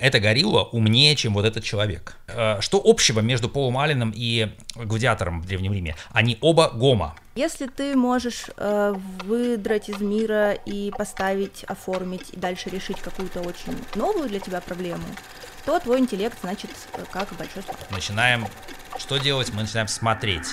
эта горилла умнее, чем вот этот человек. Э, что общего между Полом Алленом и Гладиатором в Древнем Риме? Они оба гома. Если ты можешь э, выдрать из мира и поставить, оформить и дальше решить какую-то очень новую для тебя проблему, то твой интеллект значит э, как большой. Начинаем. Что делать? Мы начинаем смотреть.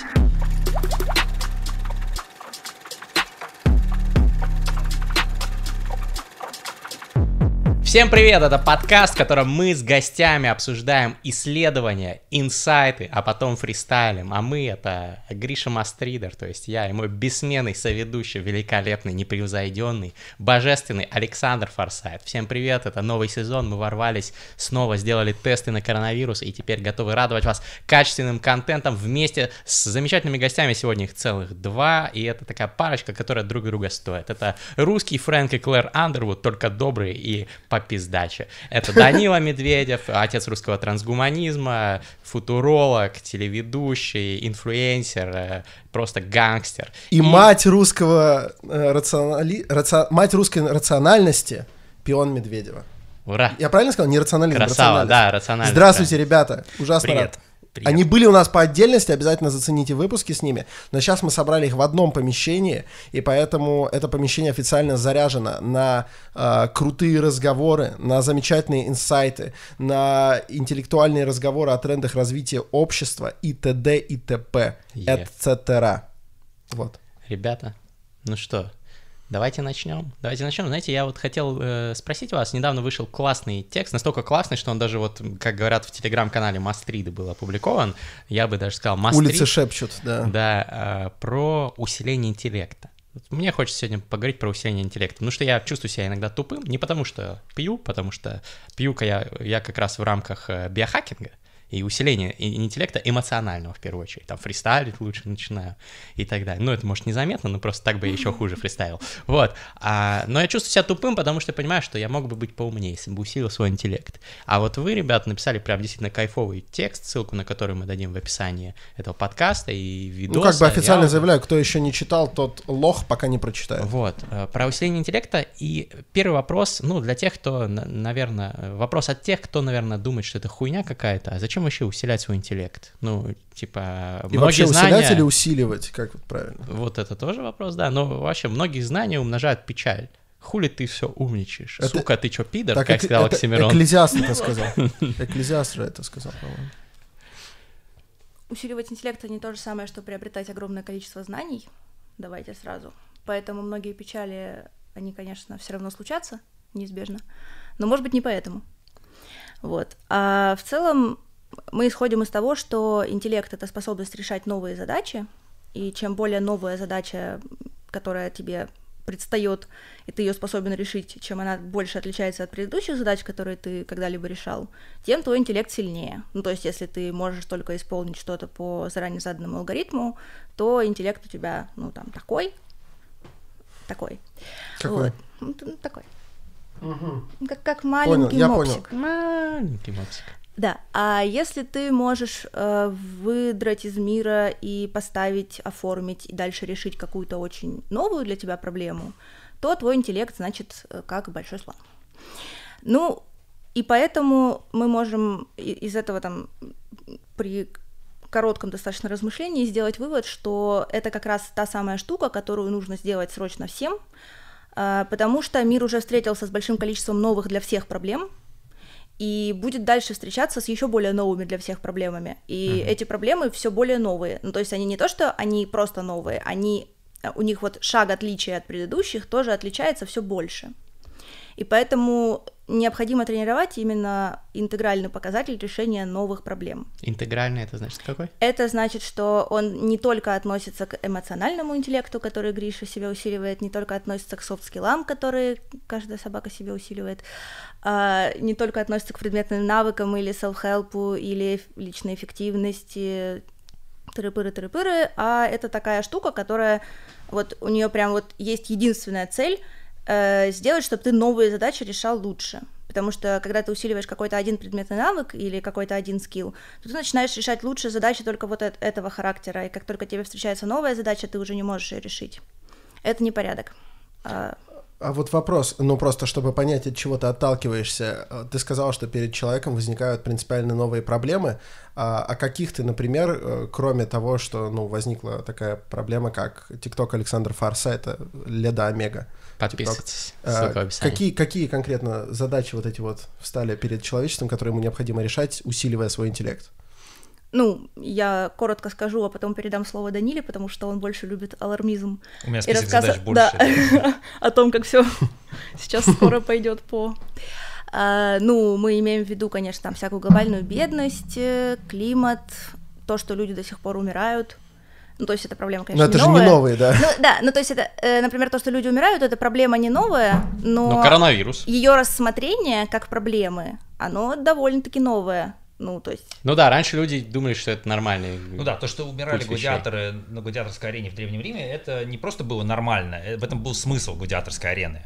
Всем привет, это подкаст, в котором мы с гостями обсуждаем исследования, инсайты, а потом фристайлим. А мы это Гриша Мастридер, то есть я и мой бессменный соведущий, великолепный, непревзойденный, божественный Александр Форсайт. Всем привет, это новый сезон, мы ворвались, снова сделали тесты на коронавирус и теперь готовы радовать вас качественным контентом вместе с замечательными гостями. Сегодня их целых два, и это такая парочка, которая друг друга стоит. Это русский Фрэнк и Клэр Андервуд, только добрые и по попиздаче. Это Данила Медведев, отец русского трансгуманизма, футуролог, телеведущий, инфлюенсер, э, просто гангстер. И, и... мать русского э, рационали... раци... мать русской рациональности Пион Медведева. Ура! Я правильно сказал? Не рационализм, Красава, да, рациональность. Здравствуйте, да. ребята. Ужасно Привет. рад. Приятно. Они были у нас по отдельности, обязательно зацените выпуски с ними, но сейчас мы собрали их в одном помещении, и поэтому это помещение официально заряжено на э, крутые разговоры, на замечательные инсайты, на интеллектуальные разговоры о трендах развития общества и т.д. и т.п. Yeah. etc. Вот. Ребята, ну что, Давайте начнем. Давайте начнем. Знаете, я вот хотел э, спросить вас, недавно вышел классный текст, настолько классный, что он даже вот, как говорят в телеграм-канале Мастриды был опубликован, я бы даже сказал Мастрид. Улицы шепчут, да. Да, э, про усиление интеллекта. Мне хочется сегодня поговорить про усиление интеллекта, потому что я чувствую себя иногда тупым, не потому что пью, потому что пью-ка я, я как раз в рамках э, биохакинга, и усиление интеллекта эмоционального в первую очередь. Там фристайлить лучше начинаю и так далее. Ну, это может незаметно, но просто так бы я еще хуже фристайл. Вот. А, но я чувствую себя тупым, потому что понимаю, что я мог бы быть поумнее, если бы усилил свой интеллект. А вот вы, ребята, написали прям действительно кайфовый текст, ссылку на который мы дадим в описании этого подкаста и видоса. Ну, как бы официально я... заявляю, кто еще не читал, тот лох пока не прочитает. Вот. Э, про усиление интеллекта. И первый вопрос, ну, для тех, кто, наверное, вопрос от тех, кто, наверное, думает, что это хуйня какая-то. А зачем зачем вообще усилять свой интеллект? Ну, типа, И вообще знания... усилять или усиливать, как вот правильно? Вот это тоже вопрос, да, но вообще многие знания умножают печаль. Хули ты все умничаешь? Это... Сука, ты чё, пидор, так, как эк... сказал Оксимирон? Экклезиаст это сказал. Экклезиаст же это сказал, по-моему. Усиливать интеллект — это не то же самое, что приобретать огромное количество знаний. Давайте сразу. Поэтому многие печали, они, конечно, все равно случатся, неизбежно. Но, может быть, не поэтому. Вот. А в целом мы исходим из того, что интеллект — это способность решать новые задачи, и чем более новая задача, которая тебе предстает, и ты ее способен решить, чем она больше отличается от предыдущих задач, которые ты когда-либо решал, тем твой интеллект сильнее. Ну, то есть, если ты можешь только исполнить что-то по заранее заданному алгоритму, то интеллект у тебя, ну, там, такой, такой. Какой? Вот. Ну, такой. Угу. Как, как маленький понял, мопсик. Я понял. Маленький мопсик. Да, а если ты можешь э, выдрать из мира и поставить, оформить и дальше решить какую-то очень новую для тебя проблему, то твой интеллект значит э, как большой слон. Ну, и поэтому мы можем из этого там при коротком достаточно размышлении сделать вывод, что это как раз та самая штука, которую нужно сделать срочно всем, э, потому что мир уже встретился с большим количеством новых для всех проблем, и будет дальше встречаться с еще более новыми для всех проблемами. И uh-huh. эти проблемы все более новые. Ну, то есть они не то, что они просто новые, они у них вот шаг отличия от предыдущих тоже отличается все больше. И поэтому необходимо тренировать именно интегральный показатель решения новых проблем. Интегральный это значит какой? Это значит, что он не только относится к эмоциональному интеллекту, который Гриша себе усиливает, не только относится к софт-скиллам, которые каждая собака себе усиливает, а не только относится к предметным навыкам или self-help, или личной эффективности, тыры-пыры-тыры-пыры, а это такая штука, которая вот у нее прям вот есть единственная цель — э, сделать, чтобы ты новые задачи решал лучше. Потому что когда ты усиливаешь какой-то один предметный навык или какой-то один скилл, то ты начинаешь решать лучшие задачи только вот от этого характера. И как только тебе встречается новая задача, ты уже не можешь ее решить. Это не порядок. А... Вот вопрос, ну просто чтобы понять, от чего ты отталкиваешься, э, ты сказал, что перед человеком возникают принципиально новые проблемы, а, а каких ты, например, э, кроме того, что ну, возникла такая проблема, как ТикТок Александр Фарса, это Леда Омега. Подписывайтесь, А. Какие, какие конкретно задачи вот эти вот встали перед человечеством, которые ему необходимо решать, усиливая свой интеллект? Ну, я коротко скажу, а потом передам слово Даниле, потому что он больше любит алармизм. У меня И список рассказ- задач больше. да, о том, как все сейчас скоро пойдет по. А, ну, мы имеем в виду, конечно, там всякую глобальную бедность, э, климат, то, что люди до сих пор умирают. Ну, то есть это проблема, конечно, Но это же новая. не новые, да. Ну, да, ну то есть это, э, например, то, что люди умирают, это проблема не новая, но Ну, коронавирус. ее рассмотрение как проблемы, оно довольно-таки новое. Ну, то есть Ну да, раньше люди думали, что это нормально. Ну да, то, что умирали гладиаторы на гладиаторской арене в Древнем Риме, это не просто было нормально, э, в этом был смысл гладиаторской арены.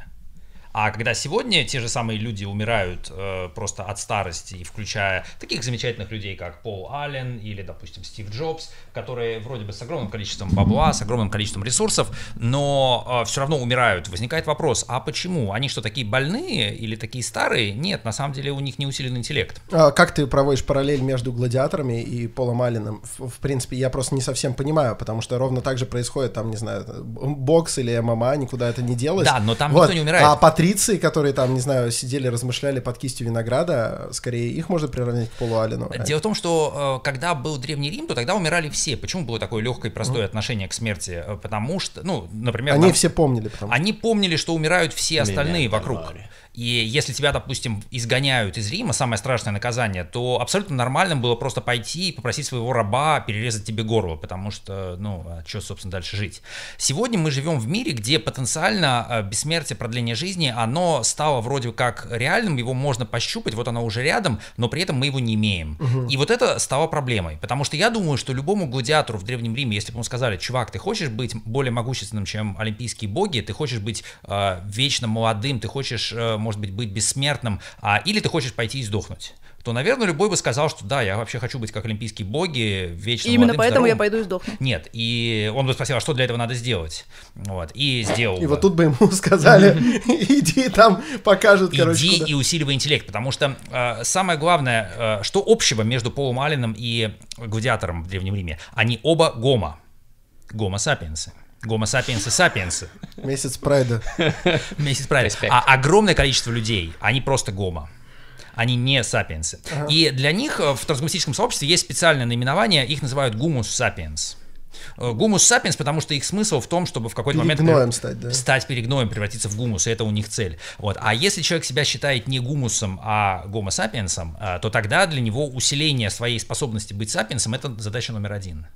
А когда сегодня те же самые люди умирают э, просто от старости, и включая таких замечательных людей, как Пол Аллен или, допустим, Стив Джобс, которые вроде бы с огромным количеством бабла, с огромным количеством ресурсов, но все равно умирают, возникает вопрос, а почему? Они что, такие больные или такие старые? Нет, на самом деле у них не усиленный интеллект. А как ты проводишь параллель между гладиаторами и Полом Алленом? В, в принципе, я просто не совсем понимаю, потому что ровно так же происходит, там, не знаю, бокс или ММА, никуда это не делось. Да, но там никто не умирает. А патриции, которые там, не знаю, сидели, размышляли под кистью винограда, скорее их можно приравнять к Полу Аллену. Дело в том, что э, когда был Древний Рим, то тогда умирали все. Почему было такое легкое и простое отношение к смерти? Э, Потому что, ну, например, Они нам- все помнили, потому они помнили, что умирают все остальные Мементо вокруг. море. И если тебя, допустим, изгоняют из Рима, самое страшное наказание, то абсолютно нормальным было просто пойти и попросить своего раба перерезать тебе горло, потому что, ну, а что, собственно, дальше жить? Сегодня мы живем в мире, где потенциально э, бессмертие, продление жизни, оно стало вроде как реальным, его можно пощупать, вот оно уже рядом, но при этом мы его не имеем. И вот это стало проблемой, потому что я думаю, что любому гладиатору в Древнем Риме, если бы ему сказали, чувак, ты хочешь быть более могущественным, чем олимпийские боги, ты хочешь быть э, вечно молодым, ты хочешь, э, может быть, быть бессмертным, а, или ты хочешь пойти и сдохнуть, то, наверное, любой бы сказал, что да, я вообще хочу быть как олимпийские боги, вечно именно молодым, поэтому я здоровым. пойду и сдохну. Нет, и он бы спросил, а что для этого надо сделать? Вот, и сделал И бы. вот тут бы ему сказали, иди там покажут, короче, Иди куда». и усиливай интеллект, потому что э, самое главное, э, что общего между Полом Алленом и гладиатором в Древнем Риме? Они оба гомо. Гомо сапиенсы. Гомо сапиенсы сапиенсы. Месяц прайда. Месяц. Респект. А огромное количество людей, они просто гомо. Они не сапиенсы. И для них э, в трансгуманистическом сообществе есть специальное наименование, их называют гумус сапиенс. Э, Гумус сапиенс, потому что их смысл в том, чтобы в какой-то момент... Перегноем стать, да. стать перегноем, превратиться в гумус, и это у них цель. Вот. А если человек себя считает не гумусом, а гомо сапиенсом, а, то тогда для него усиление своей способности быть сапиенсом – это задача номер один.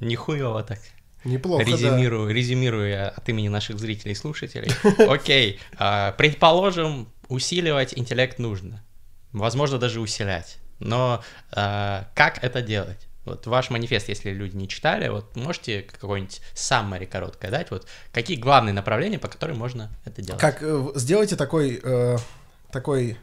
Нихуево так. Неплохо, да. Резюмирую, резюмирую я от имени наших зрителей и слушателей. Окей, а, предположим, усиливать интеллект нужно. Возможно, даже усилять. Но а, как это делать? Вот ваш манифест, если люди не читали, вот можете какой-нибудь саммари короткое дать? Вот какие главные направления, по которым можно это делать? Как э, сделайте такой, э, такой,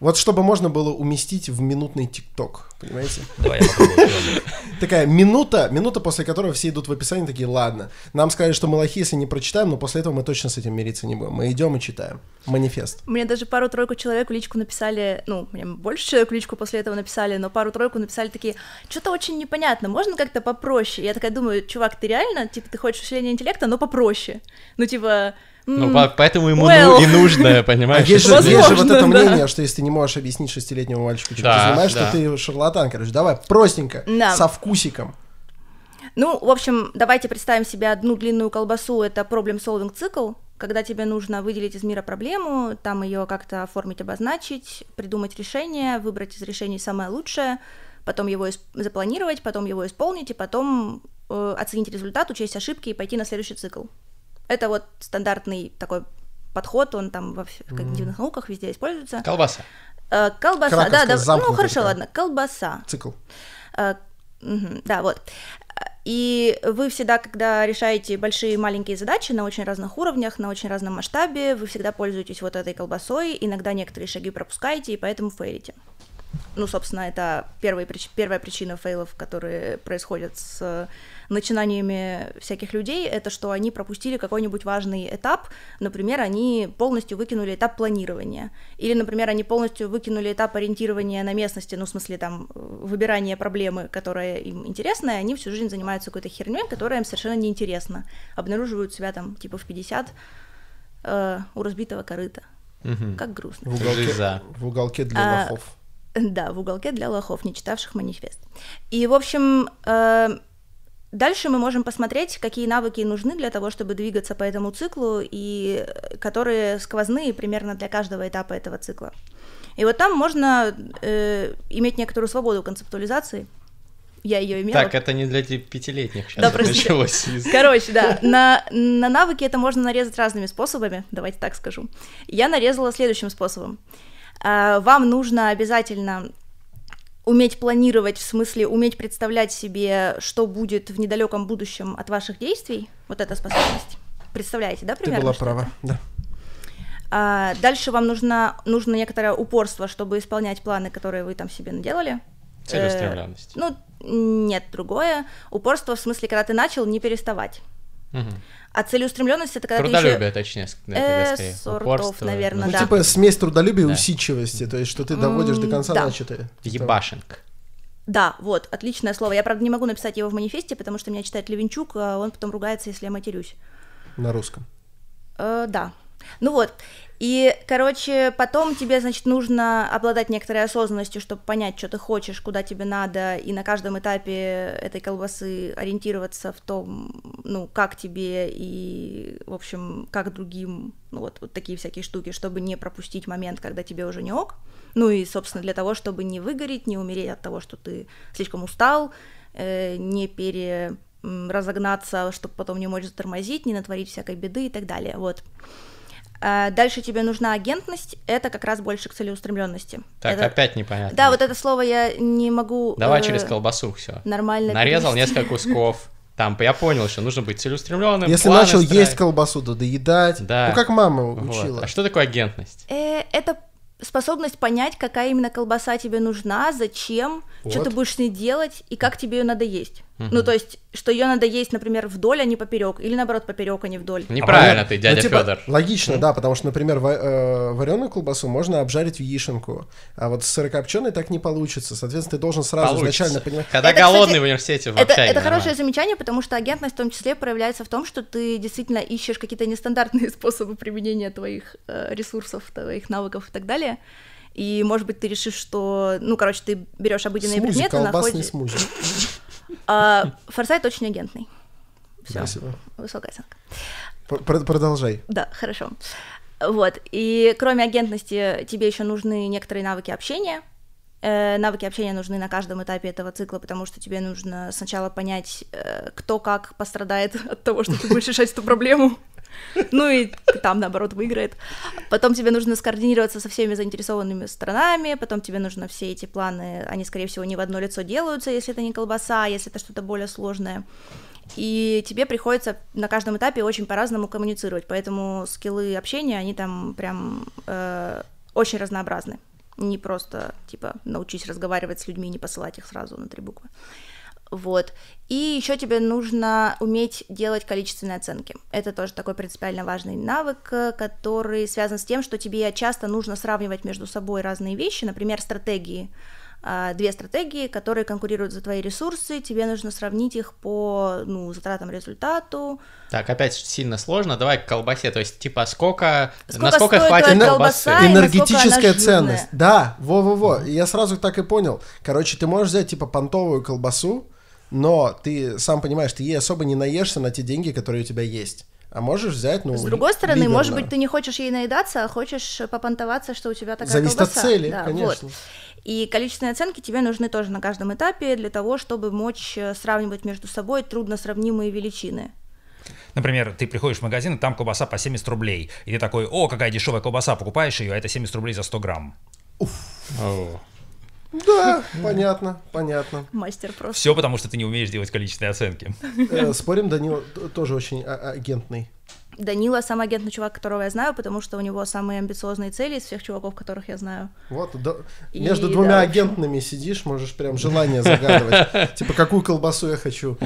вот чтобы можно было уместить в минутный ТикТок, понимаете? Давай я попробую. Такая минута, минута, после которой все идут в описание, такие, ладно, нам сказали, что мы лохи, если не прочитаем, но после этого мы точно с этим мириться не будем. Мы идем и читаем. Манифест. Мне даже пару-тройку человек в личку написали, ну, мне больше человек в личку после этого написали, но пару-тройку написали такие, что-то очень непонятно, можно как-то попроще? Я такая думаю, чувак, ты реально, типа, ты хочешь усиления интеллекта, но попроще. Ну, типа... Ну, по- поэтому ему well. ну- и нужно, А понимаешь? есть же, есть же вот это Возможно, да. мнение, что если ты не можешь объяснить шестилетнему мальчику, чем Да, ты занимаешься, да. что ты шарлатан, короче. Давай, простенько, Да. со вкусиком. Ну, в общем, давайте представим себе одну длинную колбасу, это problem-solving цикл, когда тебе нужно выделить из мира проблему, там ее как-то оформить, обозначить, придумать решение, выбрать из решений самое лучшее, потом его исп- запланировать, потом его исполнить, и потом э, оценить результат, учесть ошибки и пойти на следующий цикл. Это вот стандартный такой подход, он там во вс- в когнитивных науках везде используется. Колбаса. Э, колбаса, да, Краковская да, ну хорошо, такая. ладно, колбаса. Цикл. А, мгм, Да, вот. И вы всегда, когда решаете большие и маленькие задачи на очень разных уровнях, на очень разном масштабе, вы всегда пользуетесь вот этой колбасой, иногда некоторые шаги пропускаете и поэтому фейлите. Ну, собственно, это первая, прич- первая причина фейлов, которые происходят с начинаниями всяких людей, это что они пропустили какой-нибудь важный этап, например, они полностью выкинули этап планирования, или, например, они полностью выкинули этап ориентирования на местности, ну, в смысле, там, выбирания проблемы, которая им интересна, и они всю жизнь занимаются какой-то херней, которая им совершенно неинтересна, обнаруживают себя там, типа, в 50 э, у разбитого корыта. Мгм. Как грустно. В уголке, Жиза. в уголке для А, лохов. Да, в уголке для лохов, не читавших манифест. И, в общем, э, дальше мы можем посмотреть, какие навыки нужны для того, чтобы двигаться по этому циклу, и э, которые сквозные примерно для каждого этапа этого цикла. И вот там можно э, иметь некоторую свободу концептуализации. Я ее имела. Так, это не для ти- пятилетних сейчас Да, началось. Короче, да, на, на навыки это можно нарезать разными способами, давайте так скажу. Я нарезала следующим способом. А, Вам нужно обязательно уметь планировать, в смысле уметь представлять себе, что будет в недалеком будущем от ваших действий, вот эта способность. Представляете, да, Ты примерно? была что права, это? да. А, дальше вам нужно, нужно некоторое упорство, чтобы исполнять планы, которые вы там себе наделали. Э, Целеустремленность. ну, нет, другое. Упорство в смысле, когда ты начал, не переставать. А целеустремленность это когда Трудолюбие, точнее, ск- да, Э, скорее. Упорство, наверное, Ну, да. типа смесь трудолюбия и Да. усидчивости, то есть, что ты доводишь до конца да. начатое. Ебашинг. Да, вот, отличное слово. Я, правда, не могу написать его в манифесте, потому что меня читает Левинчук, а он потом ругается, если я матерюсь. На русском. Э, да. Ну вот. И, короче, потом тебе, значит, нужно обладать некоторой осознанностью, чтобы понять, что ты хочешь, куда тебе надо, и на каждом этапе этой колбасы ориентироваться в том, ну, как тебе и, в общем, как другим, ну, вот, вот такие всякие штуки, чтобы не пропустить момент, когда тебе уже не ок. Ну и, собственно, для того, чтобы не выгореть, не умереть от того, что ты слишком устал, э, не пере разогнаться, чтобы потом не мочь затормозить, не натворить всякой беды и так далее. Вот. А Дальше тебе нужна агентность, это как раз больше к целеустремленности. Так, Это- опять непонятно. Да, вот это слово я не могу Давай э, через колбасу все. нормально Нарезал перевести. несколько кусков. Там я понял, что нужно быть целеустремленным. Если начал строить. есть колбасу, то доедать. Да. Ну, как мама Вот. учила. А что такое агентность? Э, это способность понять, какая именно колбаса тебе нужна, зачем, что Вот. ты будешь с ней делать и как тебе ее надо есть. Ну, то есть, что ее надо есть, например, вдоль, а не поперек, или наоборот, поперек, а не вдоль. Неправильно А ты, понятно. дядя Ну, типа, Федор. Логично, да, потому что, например, вареную колбасу можно обжарить в яишенку, а вот с сырокопченой так не получится. Соответственно, ты должен сразу изначально понимать. Когда Это, голодный кстати, в университете в Это, общаге, это хорошее нормально. замечание, потому что агентность в том числе проявляется в том, что ты действительно ищешь какие-то нестандартные способы применения твоих э, ресурсов, твоих навыков и так далее. И, может быть, ты решишь, что, ну, короче, ты берешь обыденные Смузи, предметы, находишь... смузи. А, форсайт очень агентный. Все, Спасибо. высокая оценка. Пр- Продолжай. Да, хорошо. Вот, и кроме агентности тебе еще нужны некоторые навыки общения. Э, навыки общения нужны на каждом этапе этого цикла, потому что тебе нужно сначала понять, э, кто как пострадает от того, что ты будешь решать эту проблему. Ну и там, наоборот, выиграет. Потом тебе нужно скоординироваться со всеми заинтересованными сторонами, потом тебе нужно все эти планы, они, скорее всего, не в одно лицо делаются, если это не колбаса, если это что-то более сложное. И тебе приходится на каждом этапе очень по-разному коммуницировать, поэтому скиллы общения, они там прям э, очень разнообразны. Не просто, типа, научись разговаривать с людьми, не посылать их сразу на три буквы. Вот. И еще тебе нужно уметь делать количественные оценки. Это тоже такой принципиально важный навык, э, который связан с тем, что тебе часто нужно сравнивать между собой разные вещи, например, стратегии. А, Две стратегии, которые конкурируют за твои ресурсы, тебе нужно сравнить их по ну, затратам результату. Так, опять сильно сложно. Давай к колбасе. То есть, типа, сколько, Сколько насколько стоит хватит колбасы? Энергетическая ценность. жирная. Да, во-во-во. Я сразу так и понял. Короче, ты можешь взять, типа, понтовую колбасу, но ты сам понимаешь, ты ей особо не наешься на те деньги, которые у тебя есть. А можешь взять, ну... С другой стороны, может либерно. быть, ты не хочешь ей наедаться, а хочешь попонтоваться, что у тебя такая Зависит от колбаса. цели, Да, конечно. вот. И количественные оценки тебе нужны тоже на каждом этапе для того, чтобы мочь э, сравнивать между собой трудно сравнимые величины. Например, ты приходишь в магазин, и там колбаса по 70 рублей. И ты такой, о, какая дешевая колбаса, покупаешь ее, а это 70 рублей за 100 грамм. О. Да, понятно, понятно. Мастер просто. Все потому, что ты не умеешь делать количественные оценки. Э, Спорим, Данил т- тоже очень а- агентный. Данила самый агентный чувак, которого я знаю, потому что у него самые амбициозные цели из всех чуваков, которых я знаю. Вот, да, И между да, двумя общем. агентными сидишь, можешь прям желание загадывать. Типа, какую колбасу я хочу.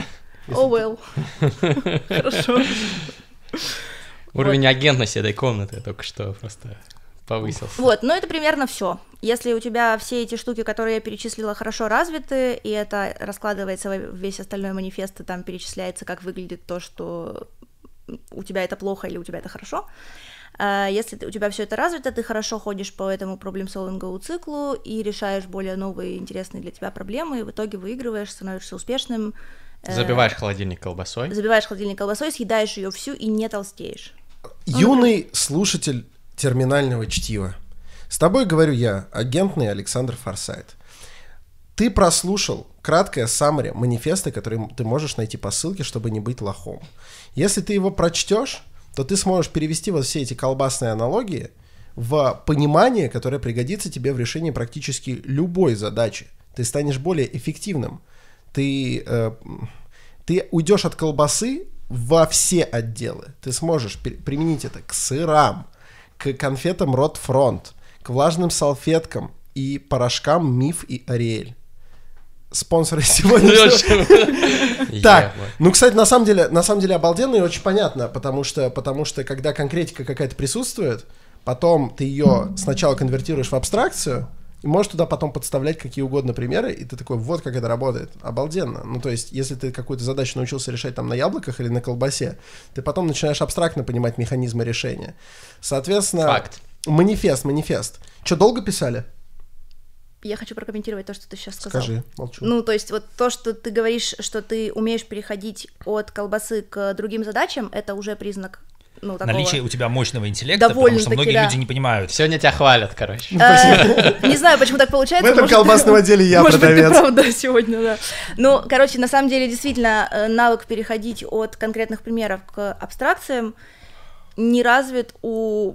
О, well. Хорошо. Уровень агентности этой комнаты только что просто повысился. Вот, но это примерно все. Если у тебя все эти штуки, которые я перечислила, хорошо развиты, и это раскладывается в весь остальной манифест, и там перечисляется, как выглядит то, что у тебя это плохо или у тебя это хорошо. А, Если у тебя все это развито, ты хорошо ходишь по этому проблем-солвинговому циклу и решаешь более новые интересные для тебя проблемы, и в итоге выигрываешь, становишься успешным. э, Забиваешь холодильник колбасой. Забиваешь холодильник колбасой, съедаешь ее всю и не толстеешь. Юный слушатель терминального чтива. С тобой говорю я, агентный Александр Форсайт. Ты прослушал краткое саммари манифеста, который ты можешь найти по ссылке, чтобы не быть лохом. Если ты его прочтешь, то ты сможешь перевести вот все эти колбасные аналогии в понимание, которое пригодится тебе в решении практически любой задачи. Ты станешь более эффективным. Ты, э, ты уйдешь от колбасы во все отделы. Ты сможешь применить это к сырам, к конфетам Рот Фронт, к влажным салфеткам и порошкам Миф и Ариэль. Спонсоры сегодня. Так, ну, кстати, на самом деле, на самом деле обалденно и очень понятно, потому что, потому что когда конкретика какая-то присутствует, потом ты ее сначала конвертируешь в абстракцию, и можешь туда потом подставлять какие угодно примеры, и ты такой, вот как это работает. Обалденно. Ну, то есть, если ты какую-то задачу научился решать там на яблоках или на колбасе, ты потом начинаешь абстрактно понимать механизмы решения. Соответственно, Факт. манифест, манифест. Что, долго писали? Я хочу прокомментировать то, что ты сейчас сказал. Скажи, молчу. Ну, то есть вот то, что ты говоришь, что ты умеешь переходить от колбасы к другим задачам, это уже признак, ну, такого... Наличие у тебя мощного интеллекта, потому что многие да. люди не понимают. Сегодня тебя хвалят, короче. Э, Не знаю, почему так В получается. этом может, колбасном отделе я Может быть, ты продавец. прав, да, сегодня, да. Ну, короче, на самом деле, действительно, э, навык переходить от конкретных примеров к абстракциям не развит у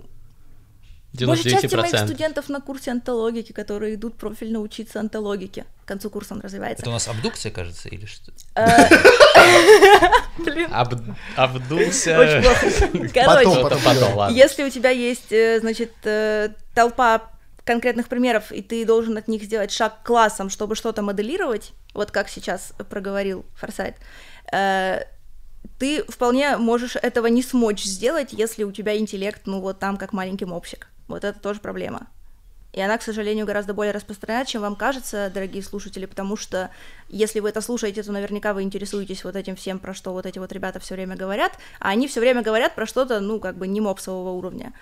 большей части моих 99%. студентов на курсе антологики, которые идут профильно учиться антологике. К концу курса он развивается. Это у нас абдукция, кажется, или что? Э, Блин, очень плохо. Короче. Если у тебя есть, э, значит, э, толпа конкретных примеров, и ты должен от них сделать шаг к классам, чтобы что-то моделировать, вот как сейчас проговорил Форсайт, ты вполне можешь этого не смочь сделать, если у тебя интеллект, ну, вот там, как маленький мопсик. Вот это тоже проблема. И она, к сожалению, гораздо более распространена, чем вам кажется, дорогие слушатели, потому что если вы это слушаете, то наверняка вы интересуетесь вот этим всем, про что вот эти вот ребята все время говорят, а они все время говорят про что-то, ну, как бы не мопсового уровня.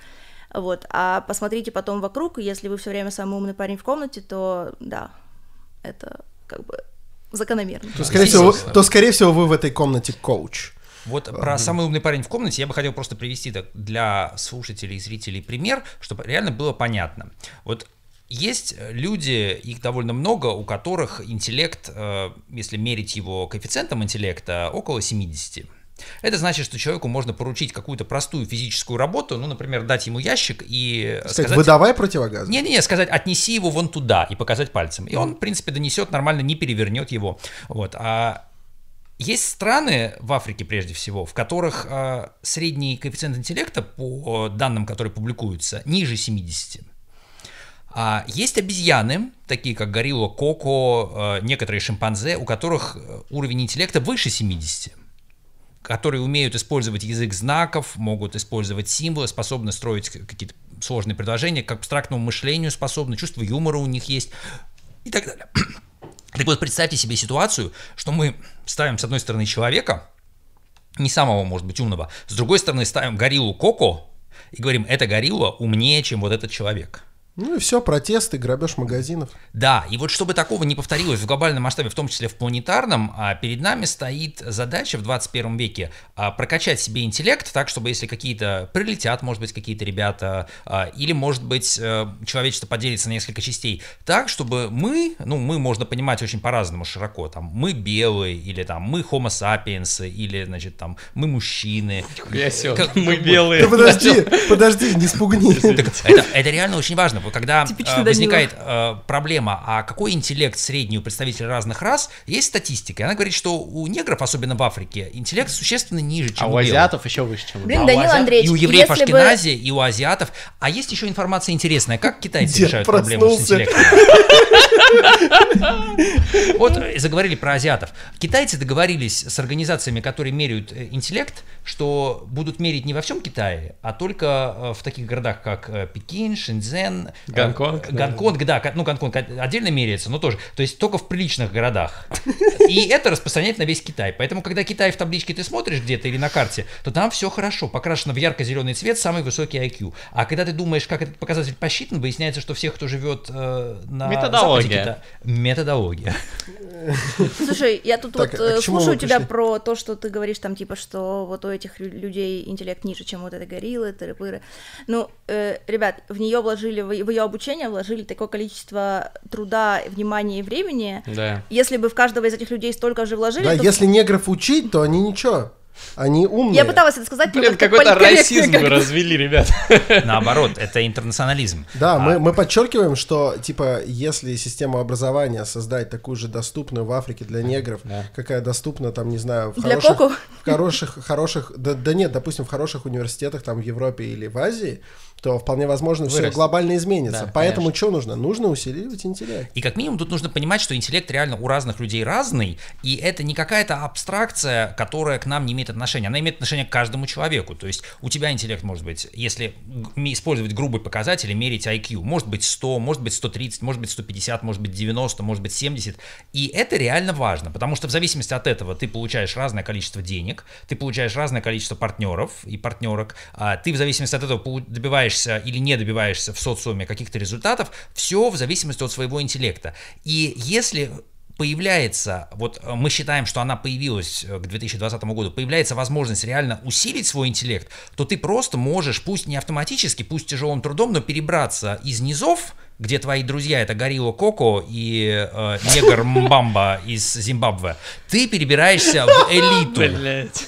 Вот, а посмотрите потом вокруг, если вы все время самый умный парень в комнате, то да, это как бы закономерно. То, скорее всего, то, скорее всего, вы в этой комнате коуч. Вот про самый умный парень в комнате я бы хотел просто привести так для слушателей и зрителей пример, чтобы реально было понятно. Вот есть люди, их довольно много, у которых интеллект, э, если мерить его коэффициентом интеллекта, около 70. Это значит, что человеку можно поручить какую-то простую физическую работу, ну, например, дать ему ящик и Сказать, сказать... выдавай противогаз. Не-не-не, сказать, отнеси его вон туда и показать пальцем. И он, в принципе, донесет нормально, не перевернет его. Вот. А есть страны в Африке, прежде всего, в которых э, средний коэффициент интеллекта, по данным, которые публикуются, ниже 70. А есть обезьяны, такие как горилла Коко, э, некоторые шимпанзе, у которых э, уровень интеллекта выше 70 которые умеют использовать язык знаков, могут использовать символы, способны строить какие-то сложные предложения, к абстрактному мышлению способны, чувство юмора у них есть и так далее. Так вот, представьте себе ситуацию, что мы ставим с одной стороны человека, не самого, может быть, умного, с другой стороны ставим гориллу Коко и говорим, эта горилла умнее, чем вот этот человек. Ну и все, протесты, грабеж магазинов. Да, и вот чтобы такого не повторилось в глобальном масштабе, в том числе в планетарном, а, перед нами стоит задача в 21 веке а, прокачать себе интеллект так, чтобы если какие-то прилетят, может быть, какие-то ребята, а, или, может быть, э, человечество поделится на несколько частей, так, чтобы мы, ну, мы можно понимать очень по-разному широко, там, мы белые, или там, мы homo sapiens, или, значит, там, мы мужчины. Как- мы белые. Да подожди, подожди, не спугни. Это реально очень важно. Когда э, Данила. возникает э, проблема, а какой интеллект средний у представителей разных рас, есть статистика. Она говорит, что у негров, особенно в Африке, интеллект существенно ниже, чем А у белых. азиатов еще выше, чем у Блин, А у Данил азиатов- Андреевич, И у евреев если бы- Ашкенази, и у азиатов. А есть еще информация интересная. Как китайцы Дед решают проблему с проснулся. интеллектом? Вот э, заговорили про азиатов. Китайцы договорились с организациями, которые меряют э, интеллект, что будут мерить не во всем Китае, а только э, в таких городах, как Пекин, Шэньцзэн, Гонконг. Гонконг, да, ну Гонконг отдельно меряется, но тоже. То есть только в приличных городах. И это распространяет на весь Китай. Поэтому, когда Китай в табличке ты смотришь где-то или на карте, то там все хорошо, покрашено в ярко-зеленый цвет, самый высокий IQ. А когда ты думаешь, как этот показатель посчитан, выясняется, что всех, кто живет э, на Методология. Западе Кита- Методология. Слушай, я тут Так, вот а э, слушаю тебя пришли? про то, что ты говоришь там, типа, что вот у этих лю- людей интеллект ниже, чем вот этой гориллы, тыры-пыры. Ну, э, ребят, в нее вложили, в ее обучение вложили такое количество труда, внимания и времени. Да. Если бы в каждого из этих людей столько же вложили, Да, то если негров учить, то они ничего. Они умные. я пыталась это сказать, Блин, какой-то расизм как-то. вы развели, ребят. Наоборот, это интернационализм. Да, А, мы, мы подчеркиваем, что типа если систему образования создать такую же доступную в Африке для негров, Да. какая доступна там, не знаю, в Для хороших, Коко? в хороших, хороших, да, да нет, допустим, в хороших университетах там в Европе или в Азии, то вполне возможно все Вырастет. глобально изменится. Да, Поэтому конечно. что нужно? Нужно усиливать интеллект. И как минимум тут нужно понимать, что интеллект реально у разных людей разный, и это не какая-то абстракция, которая к нам не имеет отношения. Она имеет отношение к каждому человеку. То есть у тебя интеллект может быть, если использовать грубые показатели, мерить IQ, может быть 100, может быть 130, может быть 150, может быть 90, может быть 70. И это реально важно, потому что в зависимости от этого ты получаешь разное количество денег, ты получаешь разное количество партнеров и партнерок, а ты в зависимости от этого полу- добиваешься или не добиваешься в социуме каких-то результатов, все в зависимости от своего интеллекта. И если появляется, вот э, мы считаем, что она появилась э, к 2020 году, появляется возможность реально усилить свой интеллект, то ты просто можешь, пусть не автоматически, пусть тяжелым трудом, но перебраться из низов, где твои друзья это Горилла Коко и э, негр Мбамба из Зимбабве, ты перебираешься в элиту. Блять.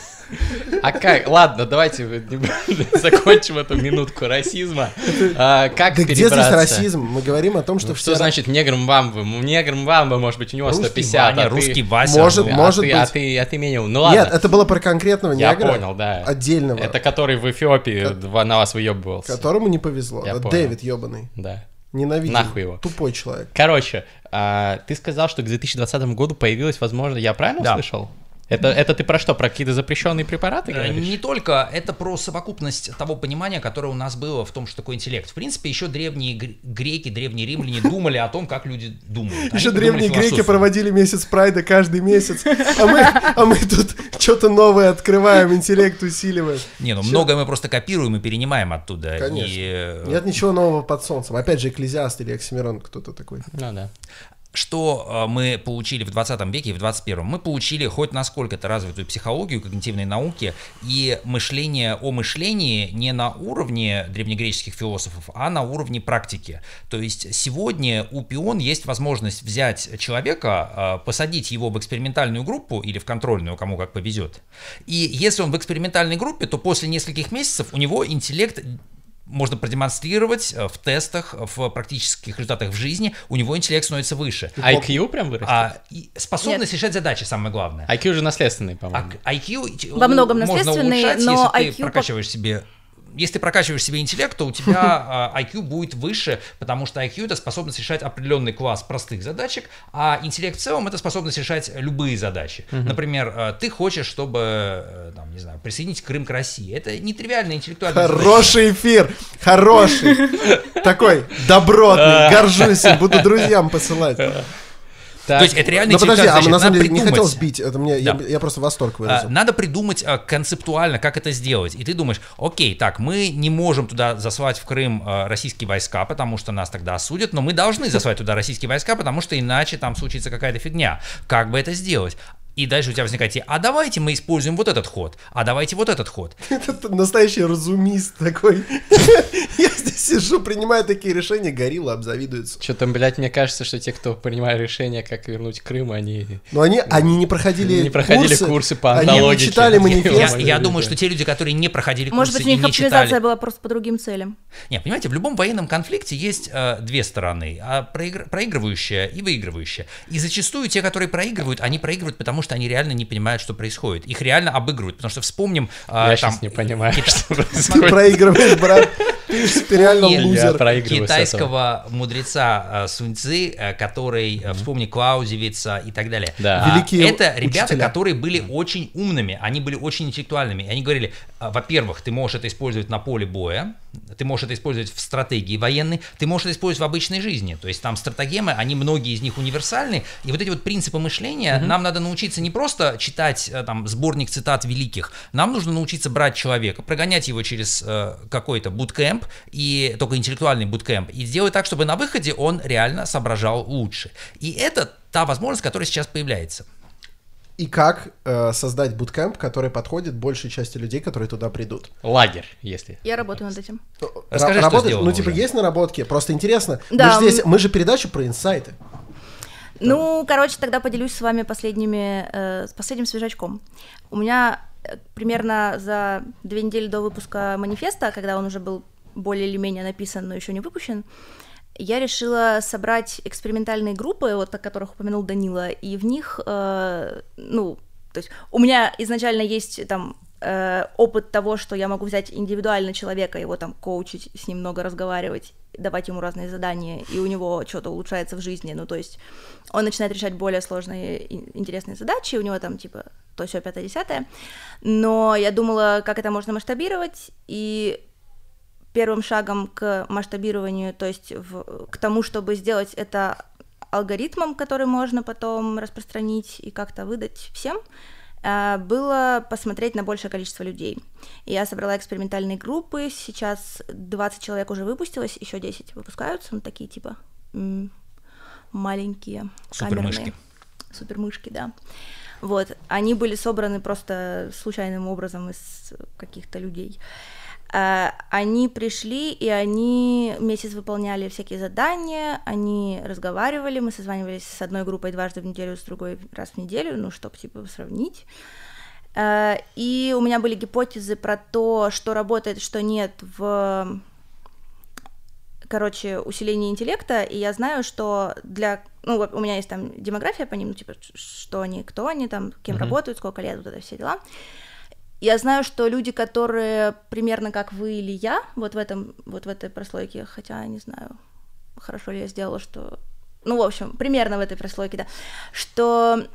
А как? Ладно, давайте закончим эту минутку расизма. А, как Да где здесь расизм? Мы говорим о том, что Ну, все что значит негр Мбамбы? Негр Мбамба, может быть, у него Русский 150, Ваня, а ты- русский Вася. Может, а может ты- А быть. ты, а ты ум. Ну ладно. Нет, это было про конкретного Я негра. понял, да. Отдельного. Это который в Эфиопии два- на вас выебывался. Которому не повезло. Я Да, понял. Дэвид ебаный. Да. Ненавидим. Нахуй его. Тупой человек. Короче, а, ты сказал, что к 2020 году появилась, возможно, я правильно Да. услышал? Это, это ты про что? Про какие-то запрещенные препараты Э, говоришь? Не только, это про совокупность того понимания, которое у нас было в том, что такое интеллект. В принципе, еще древние гр- греки, древние римляне думали о том, как люди думают. Они Еще древние греки проводили месяц прайда каждый месяц, а мы, а мы тут что-то новое открываем, интеллект усиливаем. Не, ну Всё. многое мы просто копируем и перенимаем оттуда. Конечно. И, э, Нет ничего нового под солнцем. Опять же, Экклезиаст или Оксимирон кто-то такой. Ну да. Что э, мы получили в 20 веке и в 21? Мы получили хоть насколько-то развитую психологию, когнитивной науки и мышление о мышлении не на уровне древнегреческих философов, а на уровне практики. То есть сегодня у Пион есть возможность взять человека, э, посадить его в экспериментальную группу или в контрольную, кому как повезет. И если он в экспериментальной группе, то после нескольких месяцев у него интеллект можно продемонстрировать э, в тестах, в практических результатах в жизни, у него интеллект становится выше. IQ прям вырастет? А и способность решать задачи самое главное. IQ же наследственный, по-моему. А IQ Во многом можно наследственный, улучшать, но если IQ ты прокачиваешь себе если ты прокачиваешь себе интеллект, то у тебя а, IQ будет выше, потому что IQ это способность решать определенный класс простых задачек, а интеллект в целом это способность решать любые задачи. Например, э, ты хочешь, чтобы, э, там, не знаю, присоединить Крым к России. Это нетривиальная интеллектуальная задача. Хороший эфир, хороший. Такой добротный, горжусь им, буду друзьям посылать. Так, То есть это реально Ну подожди, а на самом Надо деле не хотел придумать. сбить, это мне, я, Да. я просто восторг А, выразил. Надо придумать а, концептуально, как это сделать. И ты думаешь, окей, так, мы не можем туда заслать в Крым а, российские войска, потому что нас тогда осудят, но мы должны заслать туда российские войска, потому что иначе там случится какая-то фигня. Как бы это сделать? И дальше у тебя возникает идея, а давайте мы используем вот этот ход, а давайте вот этот ход. Это настоящий разумист такой. Я здесь сижу, принимаю такие решения, горилла обзавидуется. Что-то, блядь, мне кажется, что те, кто принимает решение, как вернуть Крым, они Но они, они не проходили не проходили курсы по Они не антологике. читали Я, манифест. я думаю, что те люди, которые не проходили Может курсы быть, у них оптимизация была просто по другим целям. Не, понимаете, в любом военном конфликте есть э, две стороны, а проигр- проигрывающая и выигрывающая. И зачастую те, которые проигрывают, они проигрывают, потому что они реально не понимают, что происходит. Их реально обыгрывают, потому что вспомним... э, Я там, сейчас не понимаю, кита- что Ты происходит. проигрываешь, брат. Ты реально лузер. китайского мудреца э, Сунь Цзы, э, который, э, вспомни Клаузевица и так далее. Да. А, Великие Это ребята, которые были очень умными, они были очень интеллектуальными. И они говорили, а, во-первых, ты можешь это использовать на поле боя, ты можешь это использовать в стратегии военной, ты можешь это использовать в обычной жизни. То есть там стратегемы, они многие из них универсальны. И вот эти вот принципы мышления, нам надо научиться не просто читать там сборник цитат великих, нам нужно научиться брать человека, прогонять его через э, какой-то буткемп, и только интеллектуальный буткемп, и сделать так, чтобы на выходе он реально соображал лучше. И это та возможность, которая сейчас появляется. И как э, создать буткемп, который подходит большей части людей, которые туда придут? Лагерь, если. Я работаю над этим. Расскажи, Ра- что сделано Ну, типа, уже. есть наработки? Просто интересно. Да, мы же здесь, мы же передача про инсайты. Ну, короче, тогда поделюсь с вами последними, э, последним свежачком. У меня э, примерно за две недели до выпуска манифеста, когда он уже был более или менее написан, но еще не выпущен, я решила собрать экспериментальные группы, вот о которых упомянул Данила, и в них, э, ну, то есть у меня изначально есть там э, опыт того, что я могу взять индивидуально человека, его там коучить, с ним много разговаривать, давать ему разные задания, и у него что-то улучшается в жизни, ну, то есть он начинает решать более сложные интересные задачи, у него там типа то все пятое, десятое, но я думала, как это можно масштабировать, и первым шагом к масштабированию, то есть в- к тому, чтобы сделать это алгоритмом, который можно потом распространить и как-то выдать всем, э, было посмотреть на большее количество людей. Я собрала экспериментальные группы, сейчас 20 человек уже выпустилось, еще 10 выпускаются, ну такие типа маленькие, Супермышки. камерные. Супермышки, да. Вот, они были собраны просто случайным образом из каких-то людей. Они пришли, и они месяц выполняли всякие задания, они разговаривали, мы созванивались с одной группой дважды в неделю, с другой раз в неделю, ну, чтобы, типа, сравнить. А, И у меня были гипотезы про то, что работает, что нет в короче, усиление интеллекта, и я знаю, что для... Ну, вот у меня есть там демография по ним, ну, типа, что они, кто они, там, кем Мгм. работают, сколько лет, вот это все дела. Я знаю, что люди, которые примерно как вы или я, вот в этом, вот в этой прослойке, хотя не знаю, хорошо ли я сделала, что... Ну, в общем, примерно в этой прослойке, да, что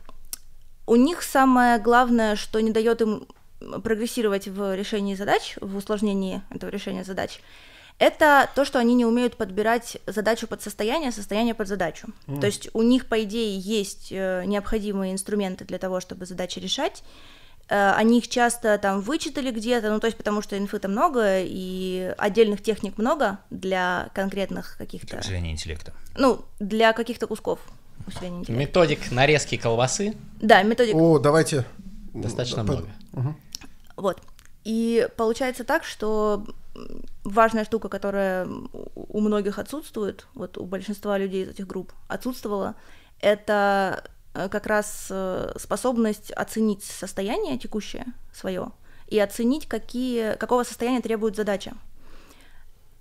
у них самое главное, что не дает им прогрессировать в решении задач, в усложнении этого решения задач, это то, что они не умеют подбирать задачу под состояние, состояние под задачу. То есть у них, по идее, есть э, необходимые инструменты для того, чтобы задачи решать. Э, Они их часто там вычитали где-то, ну то есть потому что инфы-то много и отдельных техник много для конкретных каких-то, Усиление интеллекта. ну для каких-то кусков усиления интеллекта. Методик нарезки колбасы Да, методик О, давайте. достаточно Да, много. Вот. И получается так, что важная штука, которая у многих отсутствует, вот у большинства людей из этих групп отсутствовала, это как раз э, способность оценить состояние текущее свое и оценить, какие, какого состояния требует задача.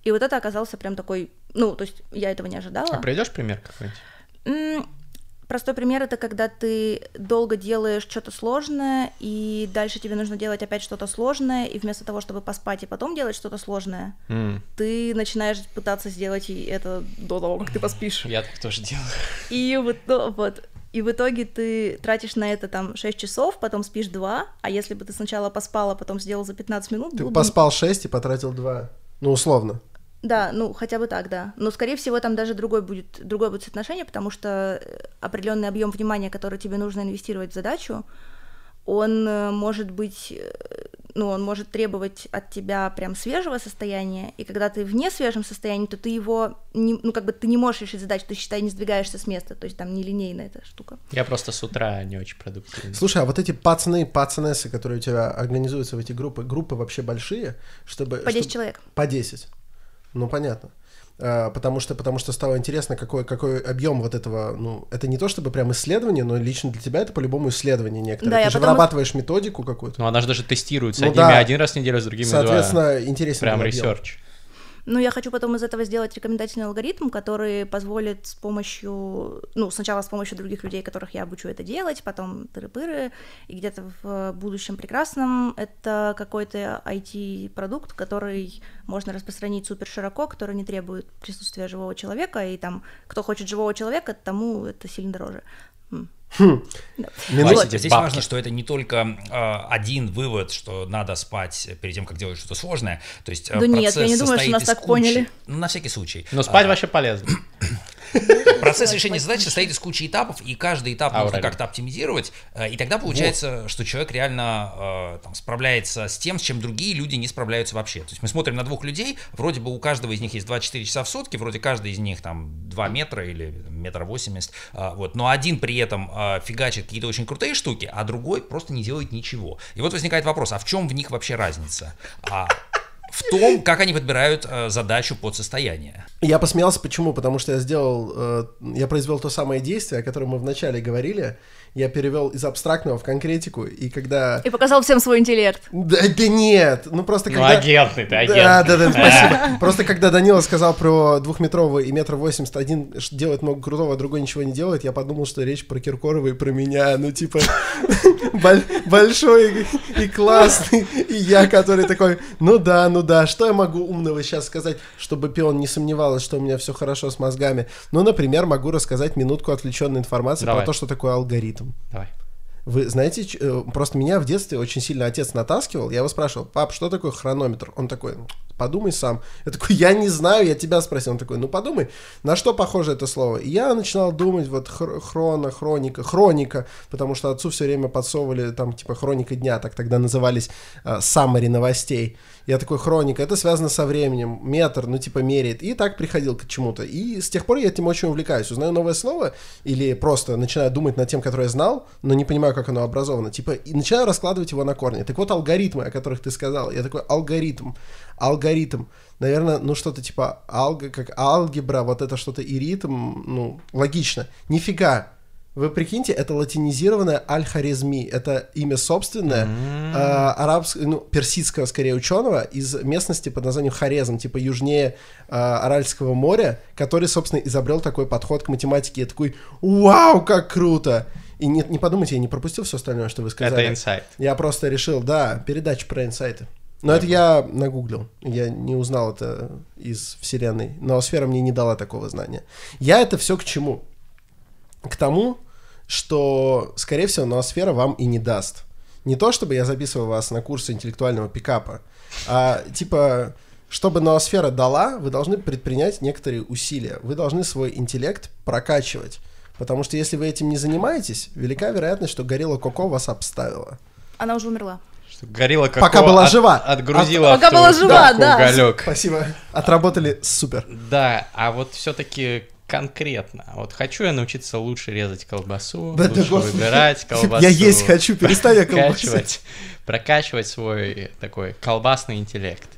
И вот это оказался прям такой, ну, то есть я этого не ожидала. А приведешь пример какой-нибудь? Простой пример это когда ты долго делаешь что-то сложное, и дальше тебе нужно делать опять что-то сложное, и вместо того, чтобы поспать и потом делать что-то сложное, М, ты начинаешь пытаться сделать это до того, как ты поспишь. Я так тоже делаю. И вот, ну, вот. И в итоге ты тратишь на это там 6 часов, потом спишь 2, а если бы ты сначала поспал, а потом сделал за 15 минут, Ты бы- поспал 6 и потратил 2. Ну, условно. Да, ну хотя бы так, да. Но скорее всего там даже другой будет, другое будет соотношение, потому что определенный объем внимания, который тебе нужно инвестировать в задачу, он э, может быть, э, ну, он может требовать от тебя прям свежего состояния, и когда ты в несвежем состоянии, то ты его, не, ну, как бы ты не можешь решить задачу, ты, считай, не сдвигаешься с места, то есть там нелинейная эта штука. Я просто с утра не очень продуктивный. Слушай, а вот эти пацаны, пацанессы, которые у тебя организуются в эти группы, группы вообще большие, чтобы... По 10 чтобы- человек. По 10. Ну, понятно. А, Потому что, потому что стало интересно, какой, какой объем вот этого, ну, это не то чтобы прям исследование, но лично для тебя это по-любому исследование некоторое. Да, Ты же потому- вырабатываешь методику какую-то. Ну, она же даже тестирует с Ну одними да. один раз в неделю, с другими два. Соответственно, интересен Прям research. Ну, я хочу потом из этого сделать рекомендательный алгоритм, который позволит с помощью, ну, сначала с помощью других людей, которых я обучу это делать, потом тыры-пыры, и где-то в будущем прекрасном это какой-то IT-продукт, который можно распространить супер широко, который не требует присутствия живого человека, и там, кто хочет живого человека, тому это сильно дороже. М. Минут- Вася, эти здесь бабки. важно, что это не только э, один вывод, что надо спать перед тем, как делать что-то сложное. То есть э, Да нет, процесс я не думаю, что нас так кучи- поняли. Ну, на всякий случай. Но спать А, вообще полезно. Процесс решения задач состоит из кучи этапов, и каждый этап нужно Аурелий. как-то оптимизировать, э, и тогда получается, что человек реально э, там, справляется с тем, с чем другие люди не справляются вообще. То есть мы смотрим на двух людей, вроде бы у каждого из них есть 24 часа в сутки, вроде каждый из них там 2 метра или метр восемьдесят, а, вот, но один при этом э, фигачит какие-то очень крутые штуки, а другой просто не делает ничего. И вот возникает вопрос, а в чем в них вообще разница? А в том, как они подбирают э, задачу под состояние. Я посмеялся, почему? Потому что я сделал, э, я произвел то самое действие, о котором мы вначале говорили. Я перевел из абстрактного в конкретику, и когда... И показал всем свой интеллект. Да, да нет, ну просто Ну, когда... агентный ты, агент. Да, да, да, спасибо. Просто когда Данила сказал про двухметровый и метр восемьдесят, один делает много крутого, а другой ничего не делает, я подумал, что речь про Киркорова и про меня, ну типа большой и классный, и я, который такой, ну да, ну да, что я могу умного сейчас сказать, чтобы пион не сомневалась, что у меня все хорошо с мозгами? Ну, например, могу рассказать минутку отвлеченной информации Давай. про то, что такое алгоритм. Давай. Вы знаете, э, просто меня в детстве очень сильно отец натаскивал. Я его спрашивал, пап, что такое хронометр? Он такой, подумай сам. Я такой, я не знаю, я тебя спросил. Он такой, ну подумай, на что похоже это слово? И я начинал думать, вот хр- хрона, хроника, хроника, потому что отцу все время подсовывали там типа хроника дня, так тогда назывались э, новостей. Я такой, хроника, это связано со временем, метр, ну типа меряет. И так приходил к чему-то. И с тех пор я этим очень увлекаюсь. Узнаю новое слово или просто начинаю думать над тем, которое я знал, но не понимаю, как оно образовано. Типа, и начинаю раскладывать его на корни. Так вот, алгоритмы, о которых ты сказал. Я такой, алгоритм, алгоритм. Наверное, ну что-то типа алга, как алгебра, вот это что-то и ритм, ну, логично. Нифига. Вы прикиньте, это латинизированное аль-Харизми. Это имя собственное э, арабского, ну, персидского, скорее, ученого из местности под названием Хорезм, типа южнее э, Аральского моря, который, собственно, изобрел такой подход к математике. Я такой, вау, как круто! И не, не подумайте, я не пропустил все остальное, что вы сказали. Это инсайт. Я просто решил, да, передача про инсайты. Но это я нагуглил. Я не узнал это из вселенной. Ноосфера мне не дала такого знания. Я это все к чему? К тому, что, скорее всего, ноосфера вам и не даст. Не то, чтобы я записывал вас на курсы интеллектуального пикапа, а типа, чтобы ноосфера дала, вы должны предпринять некоторые усилия. Вы должны свой интеллект прокачивать. Потому что если вы этим не занимаетесь, велика вероятность, что горилла Коко вас обставила. Она уже умерла. Что Горилла как Пока была жива. Отгрузила Пока была жива, да. уголек. Спасибо. Отработали супер. Да, а вот все-таки конкретно. Вот хочу я научиться лучше резать колбасу, Да, да, лучше господи. выбирать колбасу. Я есть хочу, перестань я прокачивать, прокачивать свой такой колбасный интеллект.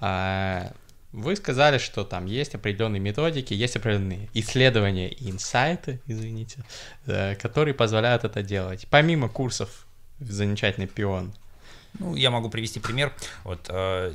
А, Вы сказали, что там есть определенные методики, есть определенные исследования и инсайты, извините, э, которые позволяют это делать. Помимо курсов замечательный пион. Ну, я могу привести пример. Вот э,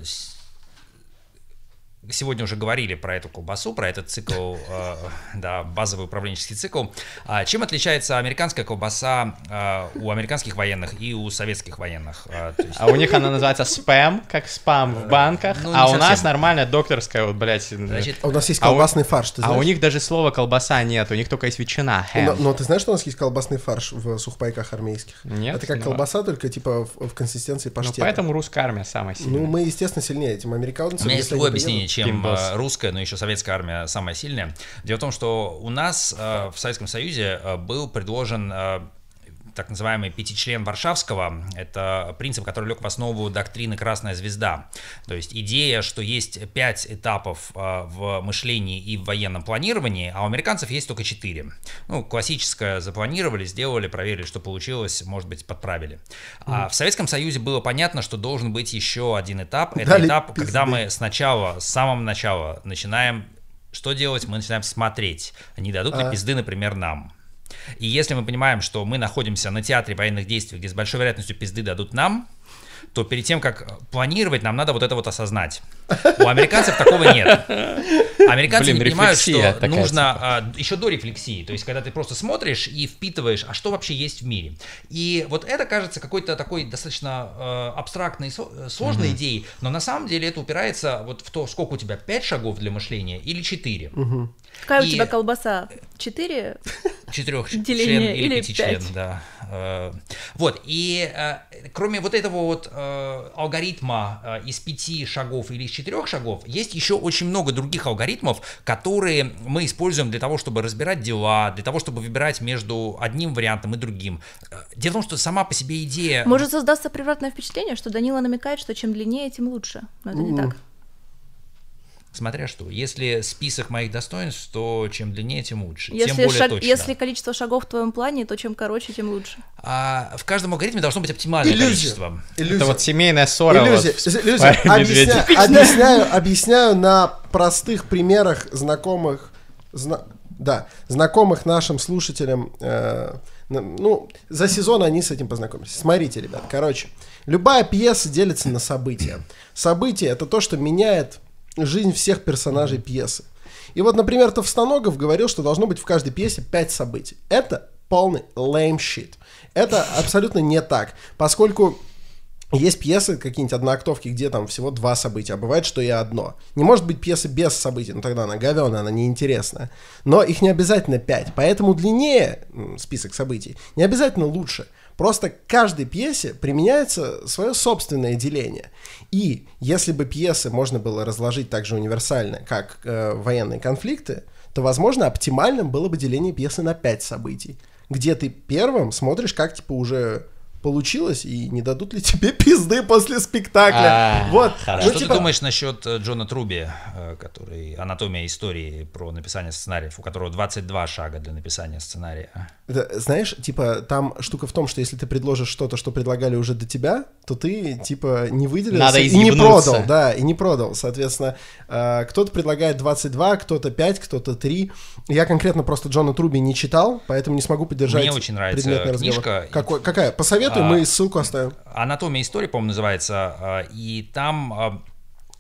сегодня уже говорили про эту колбасу, про этот цикл, э, да, базовый управленческий цикл. А чем отличается американская колбаса э, у американских военных и у советских военных? А, то есть- А у них она называется спэм, как спам в банках, Ну, а у нас нормальная докторская, вот, блядь, Значит, А у нас есть А у- колбасный фарш, ты а знаешь? у них даже слова колбаса нет, у них только есть ветчина, Но, хэм. но ты знаешь, что у нас есть колбасный фарш в сухпайках армейских? Нет, Это как но- колбаса, только типа в, в консистенции Ну, паштета. поэтому русская армия самая сильная. Ну, мы, естественно, сильнее этим американцам. У меня есть приедут- объяснение, чем Пиндос. э, русская, но еще советская армия самая сильная. Дело в том, что у нас э, в Советском Союзе э, был предложен так называемый пятичлен Варшавского. Это принцип, который лег в основу доктрины «Красная звезда». То есть идея, что есть пять этапов э, в мышлении и в военном планировании, а у американцев есть только четыре. Ну, классическое запланировали, сделали, проверили, что получилось, может быть, подправили. А в Советском Союзе было понятно, что должен быть еще один этап. Это Дали этап, пизды. когда мы сначала, с самого начала начинаем что делать? Мы начинаем смотреть, не дадут ли А. пизды, например, нам. И если мы понимаем, что мы находимся на театре военных действий, где с большой вероятностью пизды дадут нам, то перед тем, как планировать, нам надо вот это вот осознать. У американцев такого нет. Американцы Блин, не понимают, что такая, нужно а, еще до рефлексии, то есть когда ты просто смотришь и впитываешь, а что вообще есть в мире. И вот это кажется какой-то такой достаточно э, абстрактной, со- сложной идеей, но на самом деле это упирается вот в то, сколько у тебя 5 шагов для мышления или 4. Какая у И- тебя колбаса? Четыре? Четырех член Деление или, пятичлен, да. Э, Вот, и э, кроме вот этого вот э, алгоритма из пяти шагов или из четырех шагов, есть еще очень много других алгоритмов, которые мы используем для того, чтобы разбирать дела, для того, чтобы выбирать между одним вариантом и другим. Э, Дело в том, что сама по себе идея... Может создаться превратное впечатление, что Данила намекает, что чем длиннее, тем лучше. Но это не так. Смотря что, если список моих достоинств, то чем длиннее, тем лучше. тем Если, более шаг- точно. если количество шагов в твоем плане, то чем короче, тем лучше. А в каждом алгоритме должно быть оптимальное Иллюзия. количество. Иллюзия. Это вот семейная ссора. вот Иллюзия. в Иллюзия. Объясня- Объясняю, объясняю на простых примерах знакомых, зна- да, знакомых нашим слушателям. э, ну, за сезон они с этим познакомились. Смотрите, ребят, короче, любая пьеса делится на события. Событие это то, что меняет жизнь всех персонажей пьесы. И вот, например, Товстоногов говорил, что должно быть в каждой пьесе 5 событий. Это полный lame shit. Это абсолютно не так, поскольку есть пьесы, какие-нибудь одноактовки, где там всего два события, а бывает, что и одно. Не может быть пьесы без событий, ну тогда она говёная, она неинтересная. Но их не обязательно пять, поэтому длиннее список событий не обязательно лучше. Просто к каждой пьесе применяется свое собственное деление. И если бы пьесы можно было разложить так же универсально, как э, военные конфликты, то, возможно, оптимальным было бы деление пьесы на пять событий, где ты первым смотришь, как типа уже получилось, и не дадут ли тебе пизды после спектакля. А, вот. хорошо. Ну, Что типа, ты думаешь насчет э, Джона Труби, э, который «Анатомия истории» про написание сценариев, у которого 22 шага для написания сценария? это, знаешь, типа, там штука в том, что если ты предложишь что-то, что предлагали уже до тебя, то ты, типа, не выделился Надо и не продал, да, и не продал. Соответственно, э, кто-то предлагает 22, кто-то 5, кто-то 3. Я конкретно просто Джона Труби не читал, поэтому не смогу поддержать Мне очень нравится книжка. Какой, какая? Посоветуй, А, мы ссылку оставим. «Анатомия истории», по-моему, называется, э, и там э,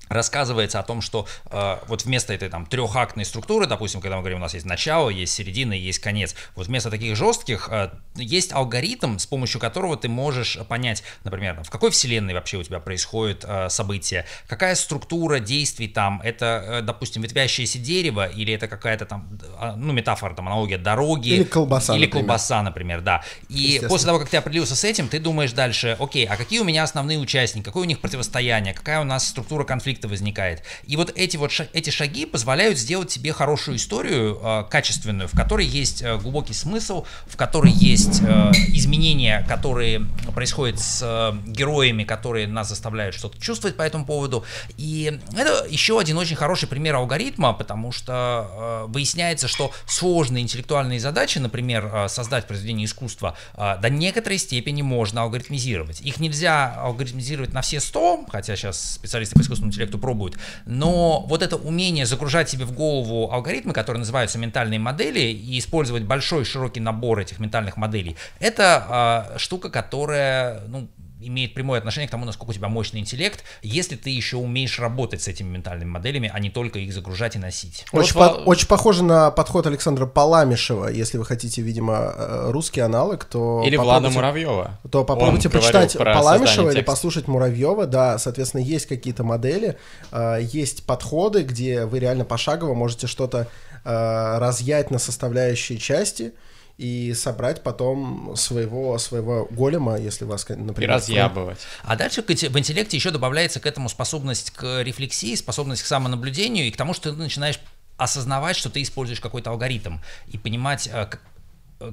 рассказывается о том, что э, вот вместо этой там трехактной структуры, допустим, когда мы говорим, у нас есть начало, есть середина, есть конец, вот вместо таких жестких э, есть алгоритм, с помощью которого ты можешь понять, например, там, в какой вселенной вообще у тебя происходит э, событие, какая структура действий там, это, э, допустим, ветвящееся дерево, или это какая-то там, э, ну, метафора, там, аналогия дороги. Или колбаса, Или например. колбаса, например, да. И после того, как ты определился с этим, ты думаешь дальше, окей, а какие у меня основные участники, какое у них противостояние, какая у нас структура конфликта возникает. И вот эти вот эти шаги позволяют сделать тебе хорошую историю, э, качественную, в которой есть э, глубокий смысл, в которой есть э, изменения, которые происходят с э, героями, которые нас заставляют что-то чувствовать по этому поводу. И это еще один очень хороший пример алгоритма, потому что э, выясняется, что сложные интеллектуальные задачи, например, э, создать произведение искусства, э, до некоторой степени можно алгоритмизировать. Их нельзя алгоритмизировать на все 100, хотя сейчас специалисты по искусственному интеллекту пробуют, но вот это умение загружать себе в голову алгоритмы, которые называются ментальные модели, и использовать большой широкий набор этих ментальных моделей, это э, штука, которая, ну, имеет прямое отношение к тому, насколько у тебя мощный интеллект, если ты еще умеешь работать с этими ментальными моделями, а не только их загружать и носить. Очень, Вот по- очень похоже на подход Александра Паламишева. Если вы хотите, видимо, э, русский аналог, то... Или Влада попробуйте- Муравьева. то попробуйте Он почитать про Паламишева или послушать Муравьева. Да, соответственно, есть какие-то модели, э, есть подходы, где вы реально пошагово можете что-то э, разъять на составляющие части и собрать потом своего, своего голема, если вас, И например... разъябывать. А дальше в интеллекте еще добавляется к этому способность к рефлексии, способность к самонаблюдению и к тому, что ты начинаешь осознавать, что ты используешь какой-то алгоритм и понимать, э,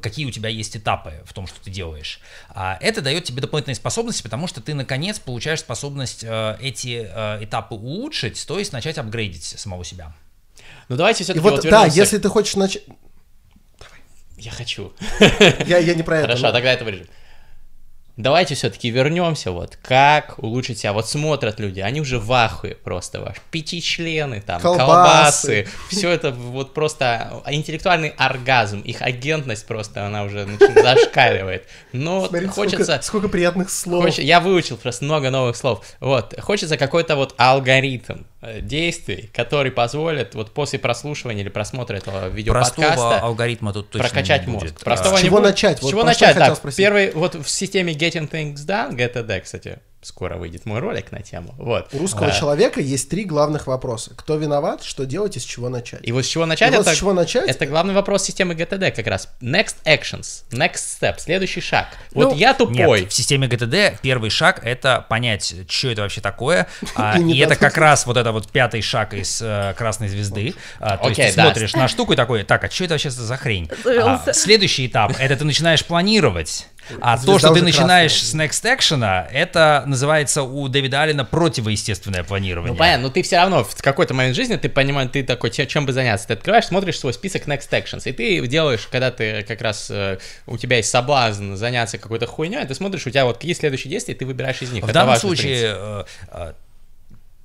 какие у тебя есть этапы в том, что ты делаешь. А это дает тебе дополнительные способности, потому что ты, наконец, получаешь способность э, эти э, этапы улучшить, то есть начать апгрейдить самого себя. Ну давайте И все-таки вот, вот, да, если ты хочешь начать... Я хочу. Я, я не про это. Хорошо, ну. тогда это вырежем. Давайте все-таки вернемся, вот, как улучшить себя. Вот смотрят люди, они уже в ахуе просто, ваш пятичлены, там, Колбасы. колбасы, все это вот просто интеллектуальный оргазм, их агентность просто, она уже зашкаливает. Но Смотрите, хочется... сколько, сколько приятных слов. Хоч- Я выучил просто много новых слов. Вот, хочется какой-то вот алгоритм действий, который позволит вот после прослушивания или просмотра этого Простого видеоподкаста алгоритма тут точно прокачать не мозг. будет. Простого С не чего будет. начать? С Вот чего я начать, да. спросить. Первый, вот в системе Getting Things Done, GTD, кстати, скоро выйдет мой ролик на тему. Вот. У русского А, человека есть три главных вопроса. Кто виноват, что делать и с чего начать. И вот с чего начать, И вот это, с чего начать? это главный вопрос системы GTD как раз. Next actions, next step, следующий шаг. Вот Ну, я тупой. Нет, в системе GTD первый шаг — это понять, что это вообще такое, а, И это как раз вот это вот пятый шаг из э, красной звезды. А, То есть ты смотришь на штуку и такой, так, а что это вообще за хрень? А. Следующий этап — это ты начинаешь планировать. А Звезда то, что ты начинаешь красная. с Next Action, это называется у Дэвида Аллена противоестественное планирование. Ну понятно, но ты все равно в какой-то момент жизни ты понимаешь, ты такой, че- чем бы заняться. Ты открываешь, смотришь свой список next actions, и ты делаешь, когда ты как раз э, у тебя есть соблазн заняться какой-то хуйней, ты смотришь, у тебя вот какие следующие действия, и ты выбираешь из них. В Это данном важный случае принцип.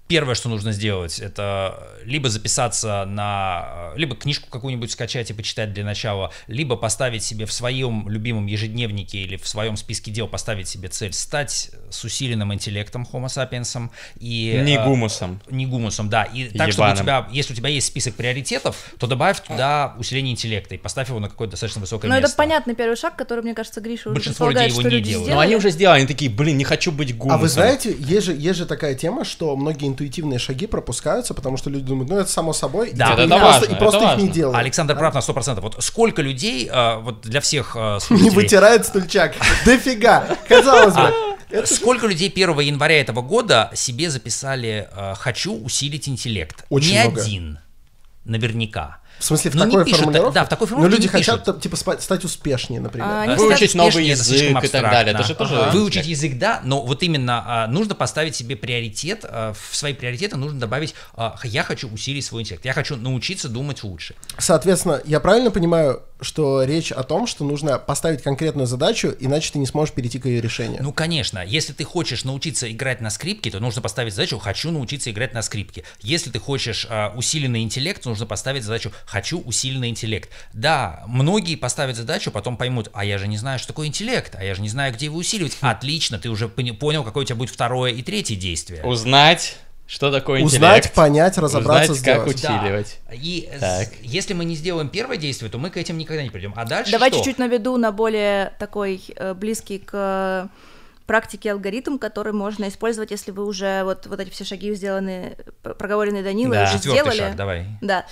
Э, э, первое, что нужно сделать, это либо записаться на, э, либо книжку какую-нибудь скачать и почитать для начала, либо поставить себе в своем любимом ежедневнике или в своем списке дел поставить себе цель стать с усиленным интеллектом Homo sapiens и Не э, гумусом. не гумусом, да. И так, чтобы у тебя, если у тебя есть список приоритетов, то добавь туда усиление интеллекта и поставь его на какое-то достаточно высокое Но место. это понятный первый шаг, который, мне кажется, Гриша уже Большинство предполагает, людей его что не делают. Но сделали. они уже сделали, они такие, блин, не хочу быть гумусом. А вы знаете, есть же, есть же такая тема, что многие интуитивные шаги пропускаются, потому что люди думают, ну это само собой, и Да, типа это и просто, важно, и просто это их не важно. делают. Александр прав на 100%. Вот сколько людей, э, вот для всех Не слушателей, вытирает стульчак. Дофига. Казалось бы. Это Сколько людей 1 января этого года себе записали э, «хочу усилить интеллект»? Очень Не много. один. Наверняка. В смысле, в Ну, такой формулировке? да, в такой Но формулировке люди не хотят, пишут. типа, стать успешнее, например. А, они Выучить новый язык и так далее, это же тоже... Выучить язык, да, но вот именно а, нужно поставить себе приоритет, а, в свои приоритеты нужно добавить, а, я хочу усилить свой интеллект, я хочу научиться думать лучше. Соответственно, я правильно понимаю, что речь о том, что нужно поставить конкретную задачу, иначе ты не сможешь перейти к ее решению. Ну, конечно, если ты хочешь научиться играть на скрипке, то нужно поставить задачу «хочу научиться играть на скрипке». Если ты хочешь а, усиленный интеллект, нужно поставить задачу «хочу усиленный интеллект». Да, многие поставят задачу, потом поймут, а я же не знаю, что такое интеллект, а я же не знаю, где его усиливать. Отлично, ты уже пони- понял, какое у тебя будет второе и третье действие. Узнать, что такое Узнать, интеллект. понять, разобраться, Узнать, как сделать. Да. усиливать. И с- Так. если мы не сделаем первое действие, то мы к этим никогда не придем. А дальше Давай чуть-чуть наведу на более такой э, близкий к э, практике алгоритм, который можно использовать, если вы уже вот, вот эти все шаги сделаны, проговоренные Данилой, Да. уже Четвертый сделали. шаг, давай. Да.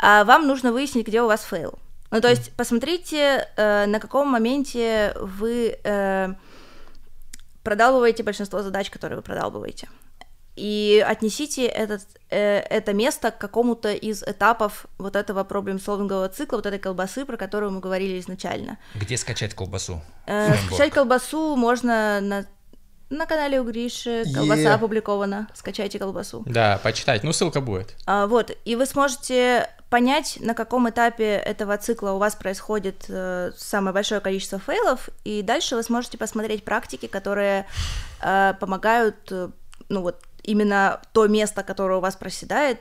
А вам нужно выяснить, где у вас fail. Ну, то есть, посмотрите, э, на каком моменте вы э, продалбываете большинство задач, которые вы продалбываете. И отнесите этот, э, это место к какому-то из этапов вот этого проблем-солвингового цикла, вот этой колбасы, про которую мы говорили изначально. Где скачать колбасу? Э, скачать колбасу можно на, на канале у Гриши, колбаса Е. опубликована, скачайте колбасу. Да, почитать. Ну, ссылка будет. А, вот, и вы сможете понять, на каком этапе этого цикла у вас происходит э, самое большое количество фейлов, и дальше вы сможете посмотреть практики, которые э, помогают, э, ну вот, именно то место, которое у вас проседает,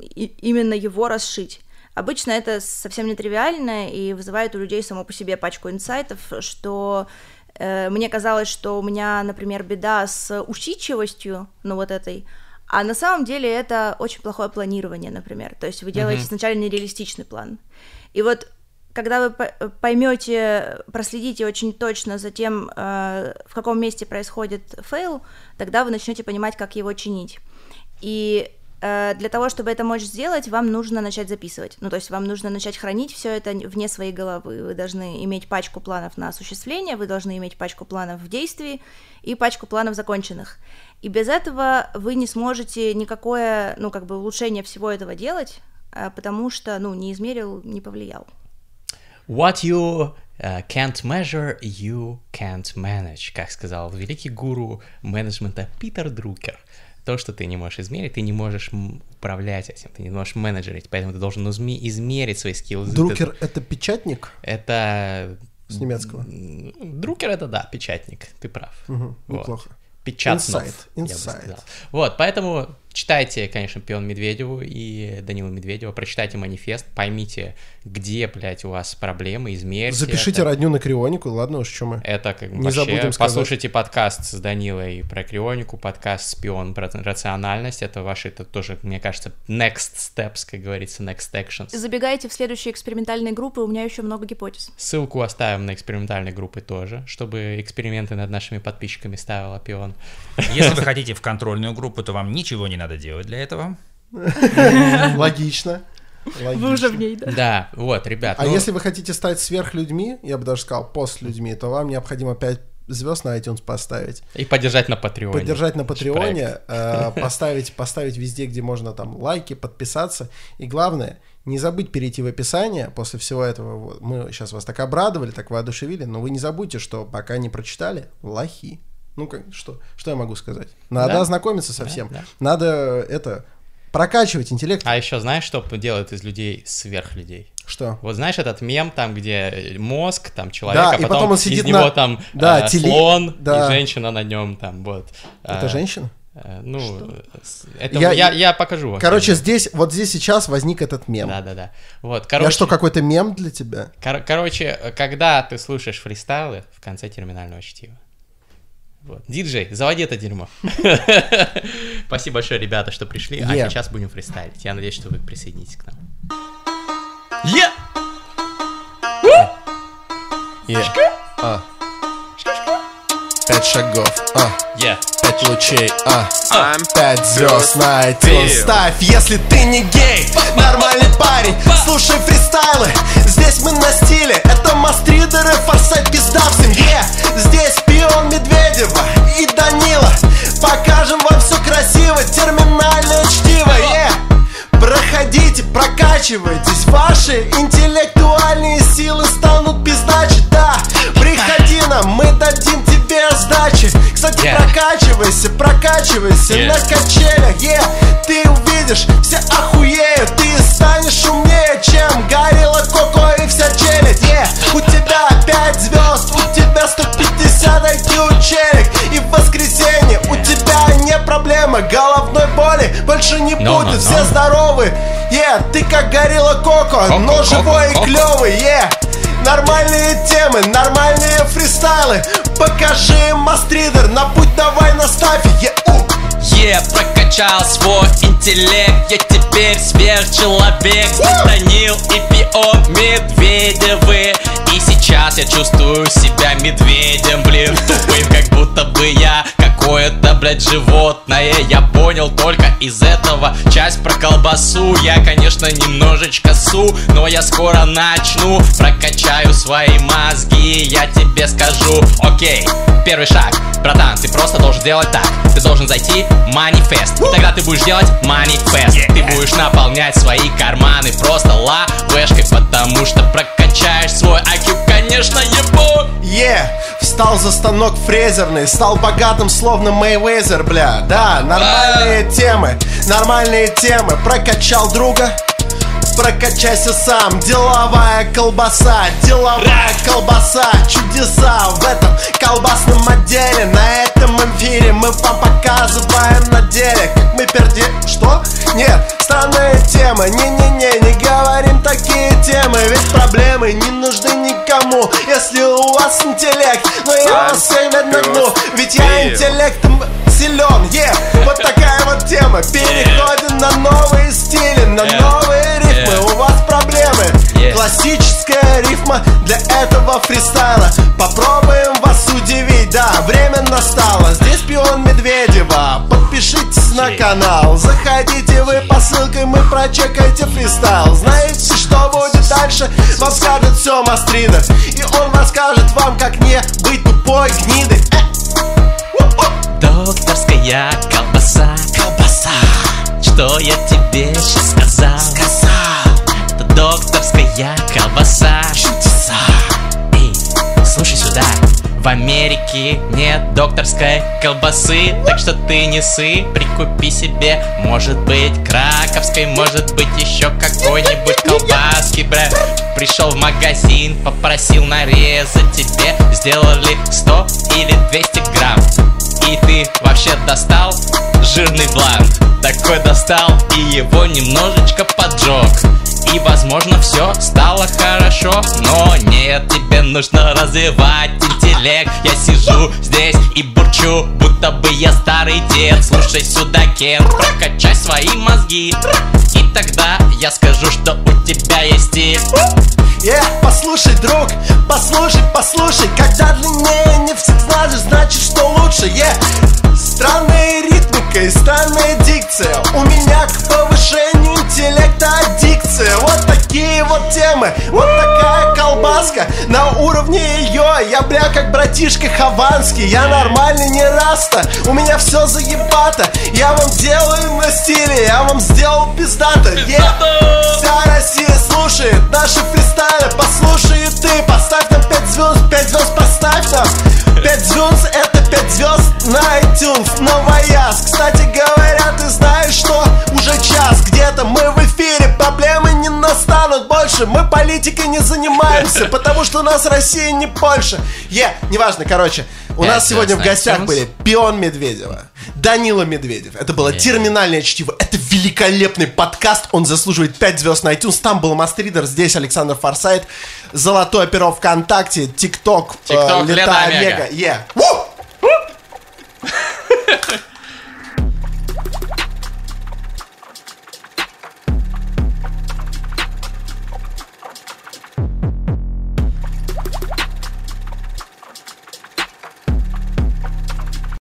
и- именно его расшить. Обычно это совсем нетривиально и вызывает у людей само по себе пачку инсайтов, что э, мне казалось, что у меня, например, беда с усидчивостью, ну вот этой, а на самом деле это очень плохое планирование, например. То есть вы делаете сначала нереалистичный план. И вот когда вы поймете, проследите очень точно за тем, э, в каком месте происходит fail, тогда вы начнете понимать, как его чинить. И э, для того, чтобы это мочь сделать, вам нужно начать записывать. Ну, то есть вам нужно начать хранить все это вне своей головы. Вы должны иметь пачку планов на осуществление, вы должны иметь пачку планов в действии и пачку планов законченных. И без этого вы не сможете никакое, ну, как бы улучшение всего этого делать, потому что, ну, не измерил, не повлиял. What you э, can't measure, you can't manage, как сказал великий гуру менеджмента Питер Друкер. То, что ты не можешь измерить, ты не можешь управлять этим, ты не можешь менеджерить, поэтому ты должен изме- измерить свои скиллы. Друкер — это печатник Это... с немецкого? Друкер это, да, печатник, ты прав. Вот. Неплохо. Печатнов, я бы insight. сказал. Вот, поэтому читайте, конечно, Пион Медведеву и Данила Медведева, прочитайте манифест, поймите, где, блядь, у вас проблемы, измерьте Запишите это. родню на крионику, ладно уж, что мы. Это как бы Не вообще, забудем сказать. послушайте подкаст с Данилой про крионику, подкаст «Спион про рациональность», это ваши, это тоже, мне кажется, next steps, как говорится, next actions. Забегайте в следующие экспериментальные группы, у меня еще много гипотез. Ссылку оставим на экспериментальные группы тоже, чтобы эксперименты над нашими подписчиками ставила Пион. Если вы хотите в контрольную группу, то вам ничего не надо делать для этого. Логично. Вы уже в ней, да? Да, вот, ребят. А ну, если вы хотите стать сверхлюдьми, я бы даже сказал постлюдьми, то вам необходимо 5 звезд на iTunes поставить, И поддержать на Патреоне. поддержать на Патреоне, э, поставить, поставить везде, где можно там лайки, подписаться. И главное, не забыть перейти в описание после всего этого. Вот, Мы сейчас вас так обрадовали, так воодушевили, но вы не забудьте, что пока не прочитали, лохи. Ну, как, что, что я могу сказать? Надо Да. ознакомиться со всем. да. Надо это прокачивать интеллект. А еще знаешь, что делает из людей сверхлюдей? Что? Вот знаешь этот мем там, где мозг, там человек, Да, а и потом, потом он сидит из него на- там да, э, теле- слон да. и женщина на нем там, вот. Это Э, женщина? э, Ну, это Я- я, я, покажу вам. Короче, здесь, вот здесь сейчас возник этот мем. Да-да-да. Вот, короче, Я что, какой-то мем для тебя? кор- короче, когда ты слушаешь фристайлы в конце терминального чтива. Вот. Диджей, заводи это дерьмо. Спасибо большое, ребята, что пришли. А Yeah. сейчас будем фристайлить. Я надеюсь, что вы присоединитесь к нам. Е! А. Пять шагов, а. Е! Пять лучей, а. I'm Пять звезд на iTunes. Ставь, если ты не гей Нормальный парень, слушай фристайлы Здесь мы на стиле. Это мастридеры, форсайт пизда в семье Здесь пион Медведева и Данила. Покажем вам все красиво Терминальное чтиво, е Проходите, прокачивайтесь. Ваши интеллектуальные силы станут Yeah. прокачивайся, прокачивайся Yeah. на качелях е Ты увидишь, все охуеют Ты станешь умнее, чем Горилла Коко и вся челядь е У тебя 5 звезд, у тебя 150 IQ челик И в воскресенье у тебя не проблема Головной боли больше не No, будет no, Все no. здоровы, е Ты как Горилла Коко, но Коко, живой и Коко. клевый, е Нормальные темы, нормальные фристайлы. Покажи мастридер, на путь давай наставь. Е. Е, прокачал свой интеллект. Я теперь сверхчеловек. Данил и Пио Медведевы сейчас я чувствую себя медведем Блин, тупым, как будто бы я Какое-то, блядь, животное. Я понял только из этого Часть про колбасу. Я, конечно, немножечко су Но я скоро начну. Прокачаю свои мозги Я тебе скажу. Окей, первый шаг. Братан, ты просто должен делать так. Ты должен зайти в манифест. И тогда ты будешь делать манифест. Ты будешь наполнять свои карманы Просто лавешкой Потому что прокачаешь свой IQ Конечно, ебо Е, встал за станок фрезерный, стал богатым, словно Мейвезер, бля. Да, нормальные темы, нормальные темы. Прокачал друга, прокачайся сам. Деловая колбаса, деловая колбаса, чудеса в этом колбасном отделе. На этом эфире мы вам показываем на деле, как мы перди... Что? Нет, странная тема, не-не-не, не говорим такие темы, ведь проблемы не нужны никому, если у вас интеллект. Но я вас всех надну, ведь я интеллектом силен, е, вот такая вот тема. Переходим на новые стили, на Yeah. новые рифмы. Yeah. У вас. Yeah. Классическая рифма для этого фристайла. Попробуем вас удивить, да, время настало. Здесь пион Медведева. Подпишитесь на канал. Заходите вы по ссылке, мы прочекайте фристайл. Знаете, что будет дальше? Вам скажет все Мастридер. И он расскажет вам, как не быть тупой гнидой. Э, Докторская колбаса Колбаса Что я тебе сейчас сказал Докторская колбаса. Чудеса. Эй, В Америке нет докторской колбасы, так что ты не сы, прикупи себе, может быть, краковской, может быть, еще какой-нибудь колбаски, бля. Пришел в магазин, попросил нарезать тебе, сделали 100 или 200 грамм. И ты вообще достал жирный блант Такой достал и его немножечко поджег И возможно все стало хорошо Но нет, тебе нужно развивать интеллект. Я сижу здесь и бурчу, будто бы я старый дед. Слушай сюда, Кен, прокачай свои мозги. И тогда я скажу, что у тебя есть стиль Yeah, послушай, друг, послушай, послушай. Когда длиннее не всегда же значит, что лучше. Yeah, странная ритмика и странная дикция. У меня темы, вот такая колбаска На уровне ее я, бля, как братишка Хованский Я нормальный, не раста, у меня все заебато Я вам делаю на стиле, я вам сделал пиздато. Yeah, вся Россия слушает наши фристайлы Послушай и ты, поставь нам 5 звезд, 5 звезд поставь нам. 5 звезд это 5 звезд на iTunes, Новояз Кстати говоря, больше, мы политикой не занимаемся Потому что у нас Россия не Польша Е, неважно, короче у нас сегодня в гостях были Пион Медведева, Данила Медведев. Это было терминальное чтиво. Это великолепный подкаст. Он заслуживает 5 звезд на iTunes. Там был Мастридер, здесь Александр Форсайт. Золотое перо ВКонтакте, ТикТок, TikTok, Лета Омега. Е.